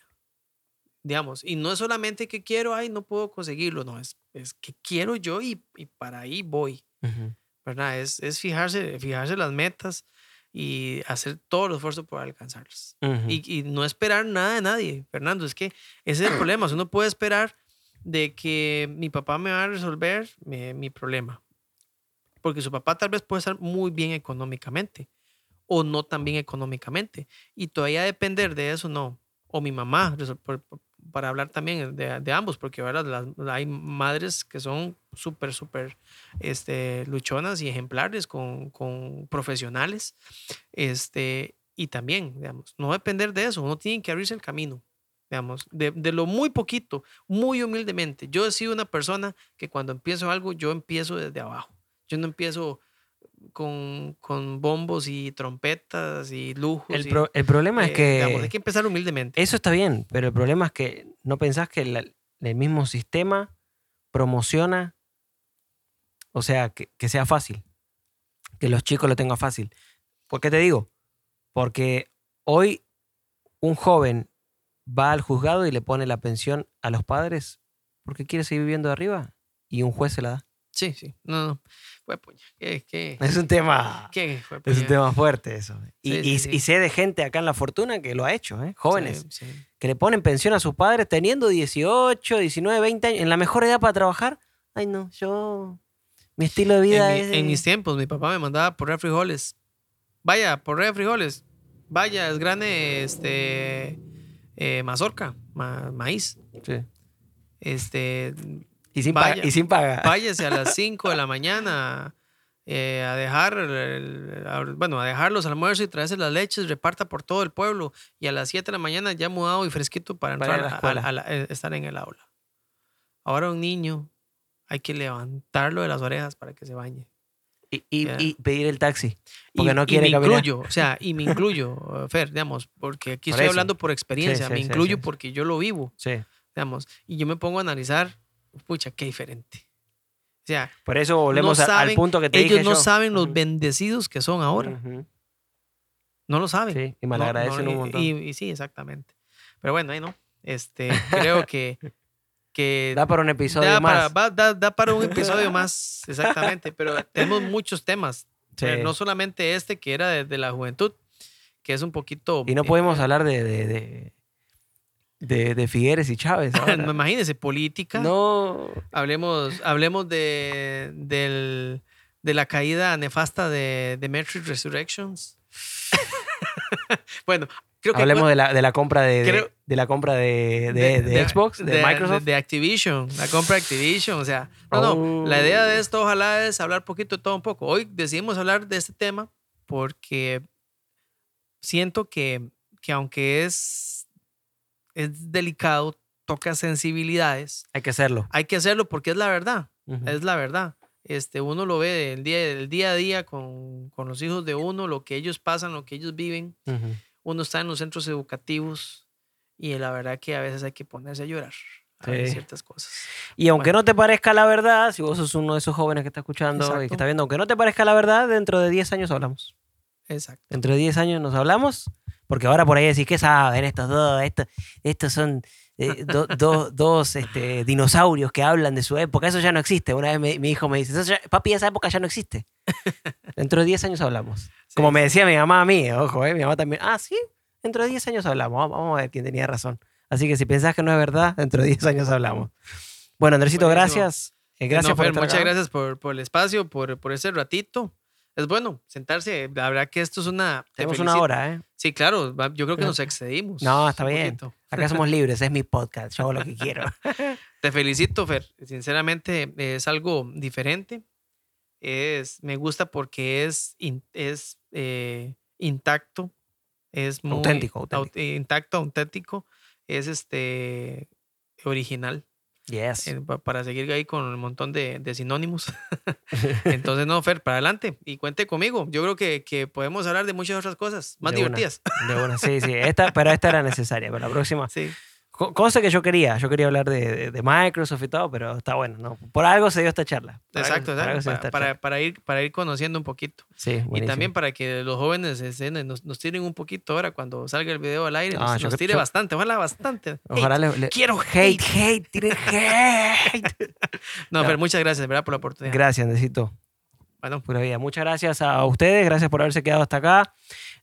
Digamos, y no es solamente que quiero, ay, no puedo conseguirlo, no, es, es que quiero yo y, y para ahí voy, Ujú. ¿verdad? Es, es fijarse, fijarse las metas y hacer todo el esfuerzo por alcanzarlas. Ujú. Y, y no esperar nada de nadie, Fernando. Es que ese es el problema. Uno puede esperar de que mi papá me va a resolver mi, mi problema. Porque su papá tal vez puede estar muy bien económicamente o no tan bien económicamente. Y todavía depender de eso, no. O mi mamá, por- para hablar también de, ambos, porque ¿verdad? Hay madres que son súper, súper este, luchonas y ejemplares con, con profesionales. Este, y también, digamos, no depender de eso, uno tiene que abrirse el camino, digamos, de, de lo muy poquito, muy humildemente. Yo he sido una persona que cuando empiezo algo, yo empiezo desde abajo. Yo no empiezo con, con bombos y trompetas y lujos. el, y, pro- el problema es eh, que... digamos, hay que empezar humildemente. Eso está bien, pero el problema es que no pensás que la- el mismo sistema promociona, o sea, que, que sea fácil, que los chicos lo tengan fácil. ¿Por qué te digo? Porque hoy un joven va al juzgado y le pone la pensión a los padres porque quiere seguir viviendo de arriba y un juez se la da. Sí, sí. No, no. Fue puña. ¿Qué, qué, Es un tema, qué fue es un tema fuerte eso. Y, Sí, y- sí, sí. y sé de gente acá en La Fortuna que lo ha hecho, ¿eh? jóvenes, Sí, sí. que le ponen pensión a sus padres teniendo 18, 19, 20 años, en la mejor edad para trabajar. Ay, no, yo... Mi estilo de vida en, mi- es... en mis tiempos, mi papá me mandaba por frijoles. Vaya, por frijoles. Vaya, es grande este, eh, mazorca, ma- maíz. Sí. Este, Y sin, Vaya. y sin paga. váyase a las 5 de la mañana eh, a dejar, el- a- bueno, a dejar los almuerzos y traerse las leches, reparta por todo el pueblo. Y a las 7 de la mañana ya mudado y fresquito para entrar a la a- la- eh, estar en el aula. Ahora un niño hay que levantarlo de las orejas para que se bañe. Y, y- y pedir el taxi. Porque y, no y quiere me caminar. incluyo, o sea, y me incluyo, Fer, digamos, porque aquí Por estoy eso. hablando por experiencia, Sí, me sí, incluyo porque yo lo vivo, Sí. digamos, y yo me pongo a analizar, pucha, qué diferente. O sea, Por eso volvemos no al punto que te ellos dije no yo. saben los bendecidos que son ahora, no lo saben. Sí, y No, malagradecen no, un y- montón. Y, y sí, exactamente. Pero bueno, ahí no. Este, creo que, que Da para un episodio da más. da- da para un episodio más, exactamente. Pero tenemos muchos temas. Sí. Eh, No solamente este que era de, de la juventud, que es un poquito. Y no eh, podemos hablar de, de, de, de- de Figueres y Chávez. no, imagínense, política. no. Hablemos, hablemos de, del- de la caída nefasta de, de Matrix Resurrections. bueno, creo que. Hablemos de la, de la compra de, de- Creo- de la compra de, de- de Xbox, de, Microsoft. De, Activision, la compra de Activision. O sea, no, no. La Oh. idea de esto, ojalá, es hablar poquito de todo un poco. Hoy decidimos hablar de este tema porque siento que, que aunque es, es delicado, toca sensibilidades, Hay que hacerlo. hay que hacerlo porque es la verdad. Es la verdad. Este, uno lo ve del día, del día a día con, con los hijos de uno, lo que ellos pasan, lo que ellos viven. Uno está en los centros educativos y la verdad que a veces hay que ponerse a llorar a ver Sí. ciertas cosas. Y aunque Bueno. no te parezca la verdad, si vos sos uno de esos jóvenes que está escuchando y que está viendo, aunque no te parezca la verdad, dentro de 10 años hablamos. Exacto. Dentro de 10 años nos hablamos, porque ahora por ahí decís, ¿qué saben estos dos? Estos, estos son eh, do- do- dos este, dinosaurios que hablan de su época. Eso ya no existe. Una vez me- mi hijo me dice, "Eso ya- papi, esa época ya no existe. Dentro de 10 años hablamos. Como me decía mi mamá a mí, ojo, eh, mi mamá también, ah, sí, dentro de 10 años hablamos. Vamos, a ver quién tenía razón. Así que si pensás que no es verdad, dentro de 10 años hablamos. Bueno, Andresito, Buenísimo. gracias. Eh, gracias No, por Fer, muchas acá. gracias por, por el espacio, por, por ese ratito. Es bueno sentarse. La verdad que esto es una. te Tenemos una hora, ¿eh? Sí, claro. Yo creo que No. nos excedimos. No, está bien. poquito. Acá somos libres, es mi podcast, yo hago lo que quiero. Te felicito, Fer. Sinceramente, es algo diferente. Es, me gusta porque es, es eh, intacto. Es muy Auténtico, aut- auténtico. intacto, auténtico. Es este original. Yes. eh, pa- para seguir ahí con un montón de, de sinónimos. Entonces, no, Fer, para adelante. Y cuente conmigo. Yo creo que, que podemos hablar de muchas otras cosas más De una. divertidas. De una, sí, sí. Esta, pero esta era necesaria. Para la próxima. Sí. Co- Cosa que yo quería. Yo quería hablar de, de- de Microsoft y todo, pero está bueno. ¿no? Por algo se dio esta charla. Exacto, algo exacto, Para, para- charla. para ir, para ir conociendo un poquito. Sí, Y buenísimo. también para que los jóvenes nos, nos tiren un poquito ahora cuando salga el video al aire. Ah, Nos, nos tire bastante, ojalá bastante. Ojalá le, le- quiero hate, hate, tiren hate. No, Ya. Fer, muchas gracias, ¿verdad? Por la oportunidad. Gracias, necesito. Bueno, Pura vida. Muchas gracias a ustedes, gracias por haberse quedado hasta acá.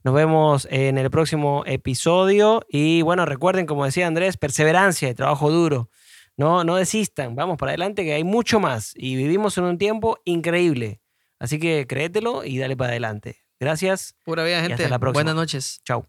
Nos vemos en el próximo episodio. Y bueno, recuerden, como decía Andrés, perseverancia y trabajo duro. No, no desistan, vamos para adelante, que hay mucho más. Y vivimos en un tiempo increíble. Así que créetelo y dale para adelante. Gracias. pura vida, hasta gente. la próxima. Buenas noches. Chao.